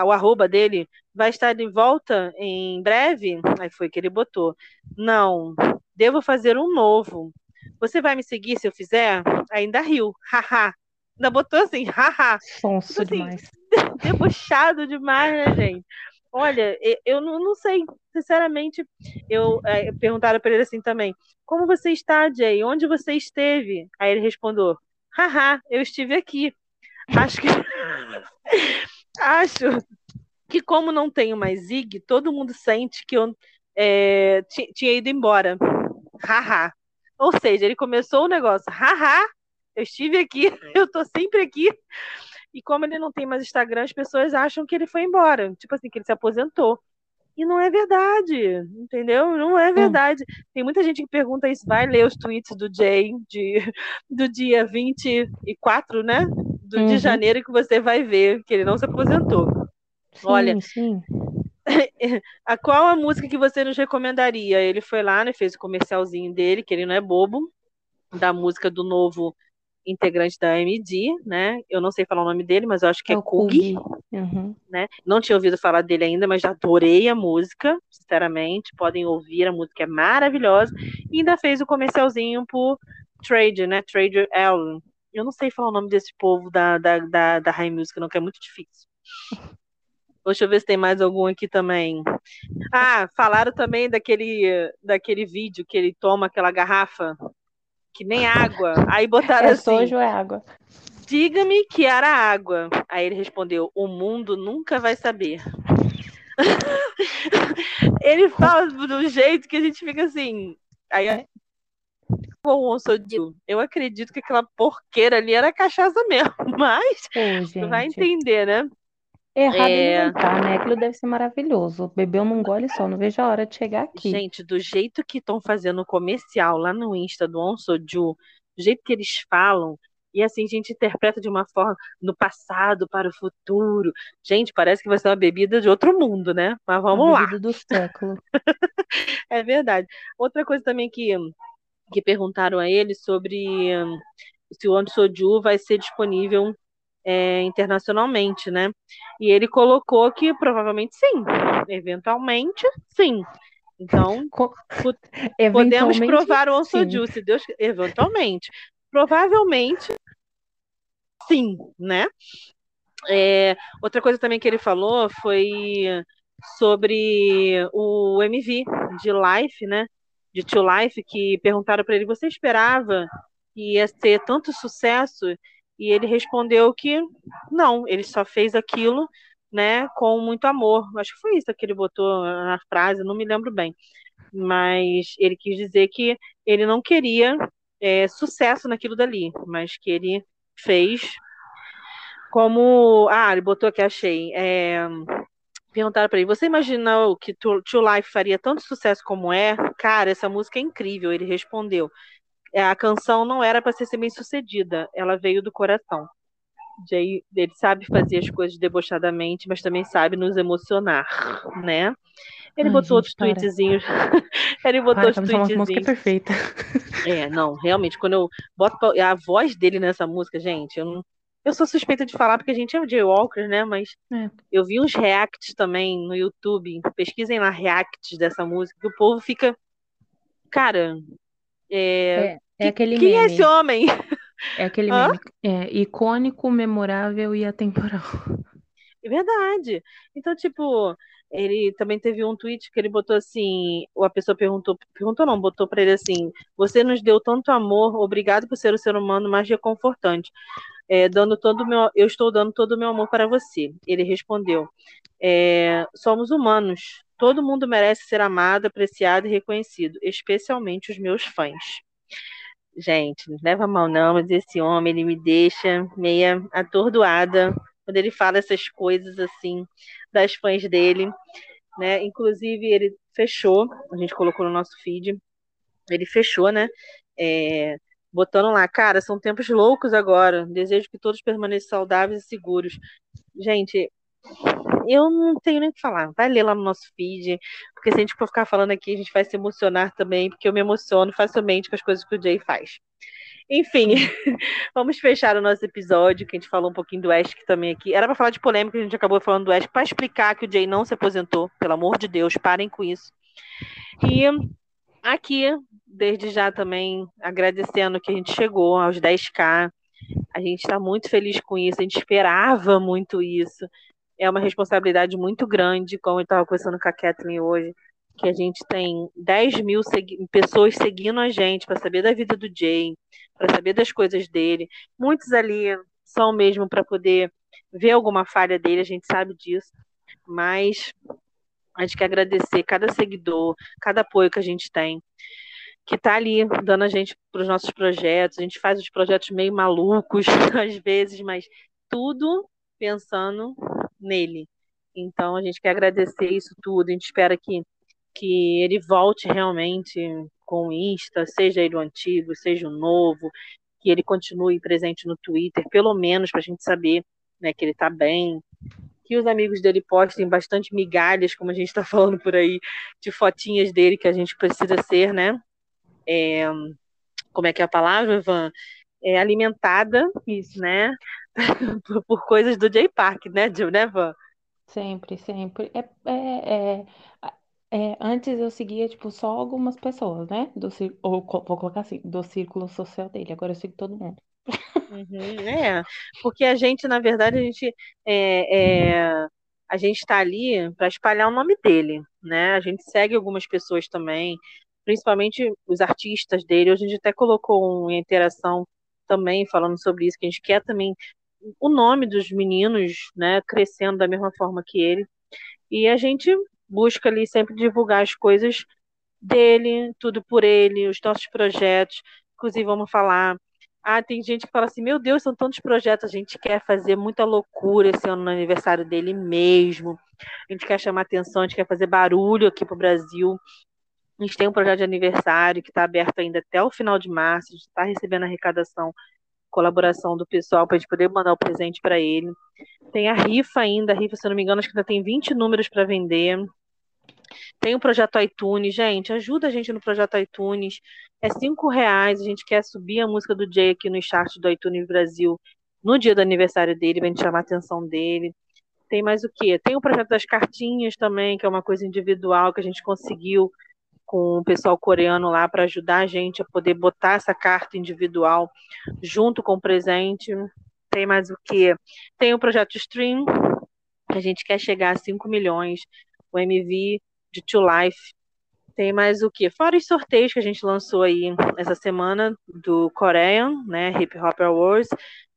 Speaker 1: o arroba dele, vai estar de volta em breve? Aí foi que ele botou. Não, devo fazer um novo. Você vai me seguir se eu fizer? Ainda riu. Haha. Ainda botou assim, haha.
Speaker 2: Sonso tipo assim, demais.
Speaker 1: Debochado demais, né, gente? Olha, eu não, não sei, sinceramente, eu é, perguntaram para ele assim também, como você está, Jay? Onde você esteve? Aí ele respondeu, haha, eu estive aqui. Acho que acho que como não tenho mais Zig, todo mundo sente que eu é, tinha ido embora. Haha. Ou seja, ele começou o negócio, haha, eu estive aqui, eu tô sempre aqui. E como ele não tem mais Instagram, as pessoas acham que ele foi embora. Tipo assim, que ele se aposentou. E não é verdade, entendeu? Não é verdade. Hum. Tem muita gente que pergunta isso, vai ler os tweets do Jay de, do dia 24, né? Do, uhum. De janeiro, que você vai ver que ele não se aposentou.
Speaker 2: Sim, Olha, sim.
Speaker 1: a qual a música que você nos recomendaria? Ele foi lá, né? Fez o comercialzinho dele, que ele não é bobo, da música do novo integrante da AMD, né? Eu não sei falar o nome dele, mas eu acho que é, é Kug, uhum. né? Não tinha ouvido falar dele ainda, mas já adorei a música, sinceramente. Podem ouvir, a música é maravilhosa. E ainda fez o comercialzinho por Trade, né? Trader Allen. Eu não sei falar o nome desse povo da, da, da, da High Music, não, que é muito difícil. Deixa eu ver se tem mais algum aqui também. Ah, falaram também daquele, daquele vídeo que ele toma aquela garrafa que nem água. Aí botaram é assim.
Speaker 2: Sojo é água.
Speaker 1: Diga-me que era água. Aí ele respondeu: O mundo nunca vai saber. ele fala do jeito que a gente fica assim. Aí é. eu acredito que aquela porqueira ali era cachaça mesmo, mas Pô, vai entender, né?
Speaker 2: Errado é... não tá, né? Aquilo deve ser maravilhoso. Bebeu num gole só, não vejo a hora de chegar aqui.
Speaker 1: Gente, do jeito que estão fazendo o comercial lá no Insta do On Soju, do jeito que eles falam, e assim, a gente interpreta de uma forma no passado para o futuro. Gente, parece que vai ser uma bebida de outro mundo, né? Mas vamos uma lá.
Speaker 2: Bebida do século.
Speaker 1: é verdade. Outra coisa também que, que perguntaram a ele sobre um, se o On Soju vai ser disponível é, internacionalmente, né? E ele colocou que provavelmente sim, eventualmente sim. Então, podemos provar o Onsoju, se Deus eventualmente. Provavelmente sim, né? É, outra coisa também que ele falou foi sobre o MV de Life, né? De Two Life que perguntaram para ele: você esperava que ia ter tanto sucesso? E ele respondeu que não, ele só fez aquilo, né, com muito amor. Acho que foi isso que ele botou na frase, não me lembro bem. Mas ele quis dizer que ele não queria é, sucesso naquilo dali, mas que ele fez como. Ah, ele botou aqui, achei. É, perguntaram para ele: Você imaginou que True Life faria tanto sucesso como é? Cara, essa música é incrível. Ele respondeu: é, A canção não era para ser bem sucedida, ela veio do coração. Jay, ele sabe fazer as coisas debochadamente, mas também sabe nos emocionar, né? Ele Ai, botou gente, outros para. tweetzinhos. ele botou para, outros tweetzinhos. música
Speaker 2: é perfeita.
Speaker 1: É, não, realmente, quando eu boto a voz dele nessa música, gente, eu não, eu sou suspeita de falar porque a gente é o Jay Walker, né? Mas é. eu vi uns reacts também no YouTube. Pesquisem lá reacts dessa música, que o povo fica. Cara. É,
Speaker 2: é, é aquele
Speaker 1: quem
Speaker 2: é
Speaker 1: meme. é esse homem?
Speaker 2: É aquele Hã? meme. É, icônico, memorável e atemporal.
Speaker 1: É verdade. Então, tipo, ele também teve um tweet que ele botou assim, a pessoa perguntou, perguntou não, botou para ele assim: "Você nos deu tanto amor, obrigado por ser o ser humano mais reconfortante é, dando todo meu, eu estou dando todo o meu amor para você. Ele respondeu: é, somos humanos. Todo mundo merece ser amado, apreciado e reconhecido, especialmente os meus fãs. Gente, não leva mal não, mas esse homem ele me deixa meia atordoada quando ele fala essas coisas assim das fãs dele, né? Inclusive ele fechou, a gente colocou no nosso feed, ele fechou, né? É, botando lá, cara, são tempos loucos agora. Desejo que todos permaneçam saudáveis e seguros. Gente, eu não tenho nem o que falar. Vai ler lá no nosso feed, porque se a gente for ficar falando aqui, a gente vai se emocionar também, porque eu me emociono facilmente com as coisas que o Jay faz. Enfim, vamos fechar o nosso episódio, que a gente falou um pouquinho do Ash também aqui. Era para falar de polêmica, a gente acabou falando do Ash para explicar que o Jay não se aposentou, pelo amor de Deus, parem com isso. E aqui desde já também agradecendo que a gente chegou aos 10K. A gente está muito feliz com isso, a gente esperava muito isso. É uma responsabilidade muito grande, como eu estava conversando com a Kathleen hoje, que a gente tem 10 mil segui pessoas seguindo a gente para saber da vida do Jay, para saber das coisas dele. Muitos ali são mesmo para poder ver alguma falha dele, a gente sabe disso. Mas a gente quer agradecer cada seguidor, cada apoio que a gente tem que está ali dando a gente para os nossos projetos. A gente faz os projetos meio malucos às vezes, mas tudo pensando nele. Então a gente quer agradecer isso tudo. A gente espera que, que ele volte realmente com o Insta, seja ele o antigo, seja o novo, que ele continue presente no Twitter, pelo menos para a gente saber né, que ele está bem. Que os amigos dele postem bastante migalhas, como a gente está falando por aí, de fotinhas dele que a gente precisa ser, né? é, como é que é a palavra, Ivan? É alimentada, isso, né? por, coisas do Jay Park, né, Jill, né, Van?
Speaker 2: Sempre, sempre. É, é, é, é, antes eu seguia, tipo, só algumas pessoas, né? Do, ou vou colocar assim, do círculo social dele. Agora eu sigo todo mundo.
Speaker 1: Uhum, é, porque a gente, na verdade, a gente é, é a gente está ali para espalhar o nome dele, né? A gente segue algumas pessoas também, principalmente os artistas dele. A gente até colocou uma interação também falando sobre isso, que a gente quer também o nome dos meninos, né, crescendo da mesma forma que ele. E a gente busca ali sempre divulgar as coisas dele, tudo por ele, os nossos projetos. Inclusive, vamos falar. Ah, tem gente que fala assim: meu Deus, são tantos projetos, a gente quer fazer muita loucura esse ano no aniversário dele mesmo. A gente quer chamar atenção, a gente quer fazer barulho aqui para o Brasil. A gente tem um projeto de aniversário que está aberto ainda até o final de março. A gente está recebendo arrecadação, colaboração do pessoal para a gente poder mandar o presente para ele. Tem a rifa ainda, a rifa, se eu não me engano, acho que ainda tem 20 números para vender. Tem o projeto iTunes, gente, ajuda a gente no projeto iTunes. É cinco reais, a gente quer subir a música do Jay aqui no chart do iTunes Brasil no dia do aniversário dele, para a gente chamar a atenção dele. Tem mais o quê? Tem o projeto das cartinhas também, que é uma coisa individual que a gente conseguiu com o pessoal coreano lá para ajudar a gente a poder botar essa carta individual junto com o presente. Tem mais o que? Tem o projeto Stream, a gente quer chegar a 5 milhões, o MV de Two Life. Tem mais o que? Fora os sorteios que a gente lançou aí essa semana do Korean, né? Hip Hop Awards.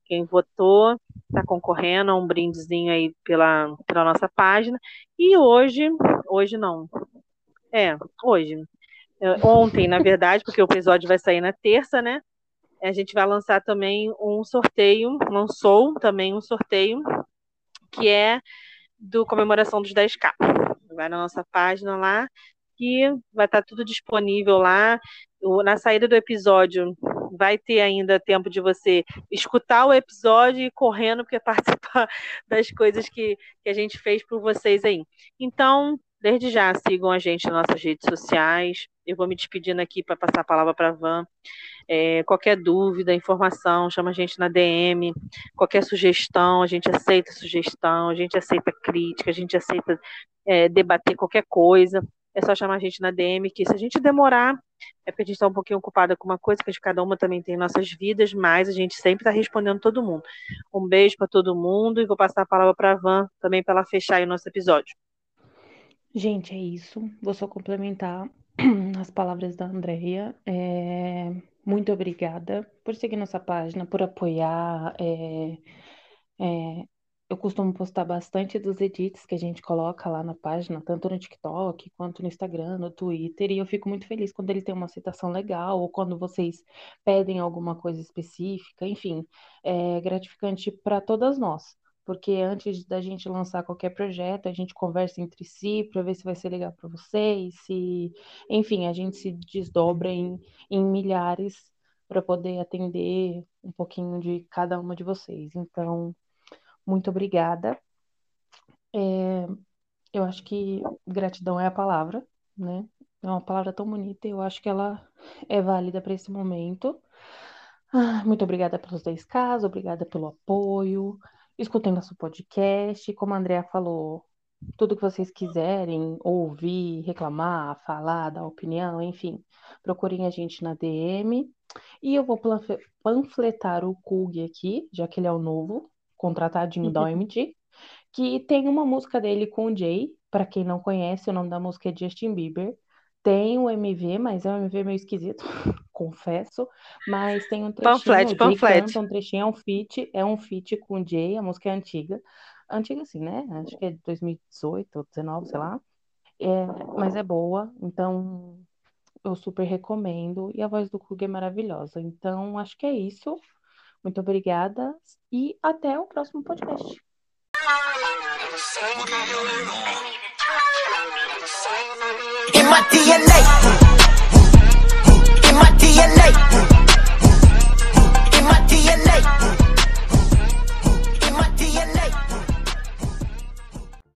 Speaker 1: Quem votou está concorrendo a um brindezinho aí pela, pela nossa página. E hoje, hoje não. É, hoje. É, ontem, na verdade, porque o episódio vai sair na terça, né? A gente vai lançar também um sorteio, lançou também um sorteio que é do comemoração dos 10K. Vai na nossa página lá, que vai estar tudo disponível lá. Na saída do episódio, vai ter ainda tempo de você escutar o episódio e ir correndo, porque participar das coisas que, que a gente fez por vocês aí. Então, desde já, sigam a gente nas nossas redes sociais. Eu vou me despedindo aqui para passar a palavra para a Van. É, qualquer dúvida, informação, chama a gente na DM. Qualquer sugestão, a gente aceita sugestão, a gente aceita crítica, a gente aceita é, debater qualquer coisa. É só chamar a gente na DM, que se a gente demorar, é porque a gente está um pouquinho ocupada com uma coisa, que cada uma também tem nossas vidas, mas a gente sempre está respondendo todo mundo. Um beijo para todo mundo e vou passar a palavra para a Van também para ela fechar o nosso episódio.
Speaker 2: Gente, é isso. Vou só complementar as palavras da Andrea. É... Muito obrigada por seguir nossa página, por apoiar. É... É... Eu costumo postar bastante dos edits que a gente coloca lá na página, tanto no TikTok quanto no Instagram, no Twitter, e eu fico muito feliz quando ele tem uma citação legal ou quando vocês pedem alguma coisa específica, enfim, é gratificante para todas nós porque antes da gente lançar qualquer projeto, a gente conversa entre si para ver se vai ser legal para vocês, se, enfim, a gente se desdobra em, em milhares para poder atender um pouquinho de cada uma de vocês. Então, muito obrigada. É, eu acho que gratidão é a palavra, né? É uma palavra tão bonita, eu acho que ela é válida para esse momento. Ah, muito obrigada pelos 10 casos, obrigada pelo apoio escutem nosso podcast. Como a Andrea falou, tudo que vocês quiserem ouvir, reclamar, falar, dar opinião, enfim, procurem a gente na DM. E eu vou panfletar o Kug aqui, já que ele é o novo, contratadinho da OMG, que tem uma música dele com o Jay. Para quem não conhece, o nome da música é Justin Bieber. Tem o MV, mas é um MV meio esquisito, confesso. Mas tem um trechinho,
Speaker 1: panflete, panflete.
Speaker 2: Canta, um trechinho, é um feat, é um feat com o Jay, a música é antiga. Antiga assim, né? Acho que é de 2018 ou 2019, sei lá. É, mas é boa, então eu super recomendo. E a voz do Kug é maravilhosa. Então, acho que é isso. Muito obrigada e até o próximo podcast. in my DNA. In my DNA. In my DNA.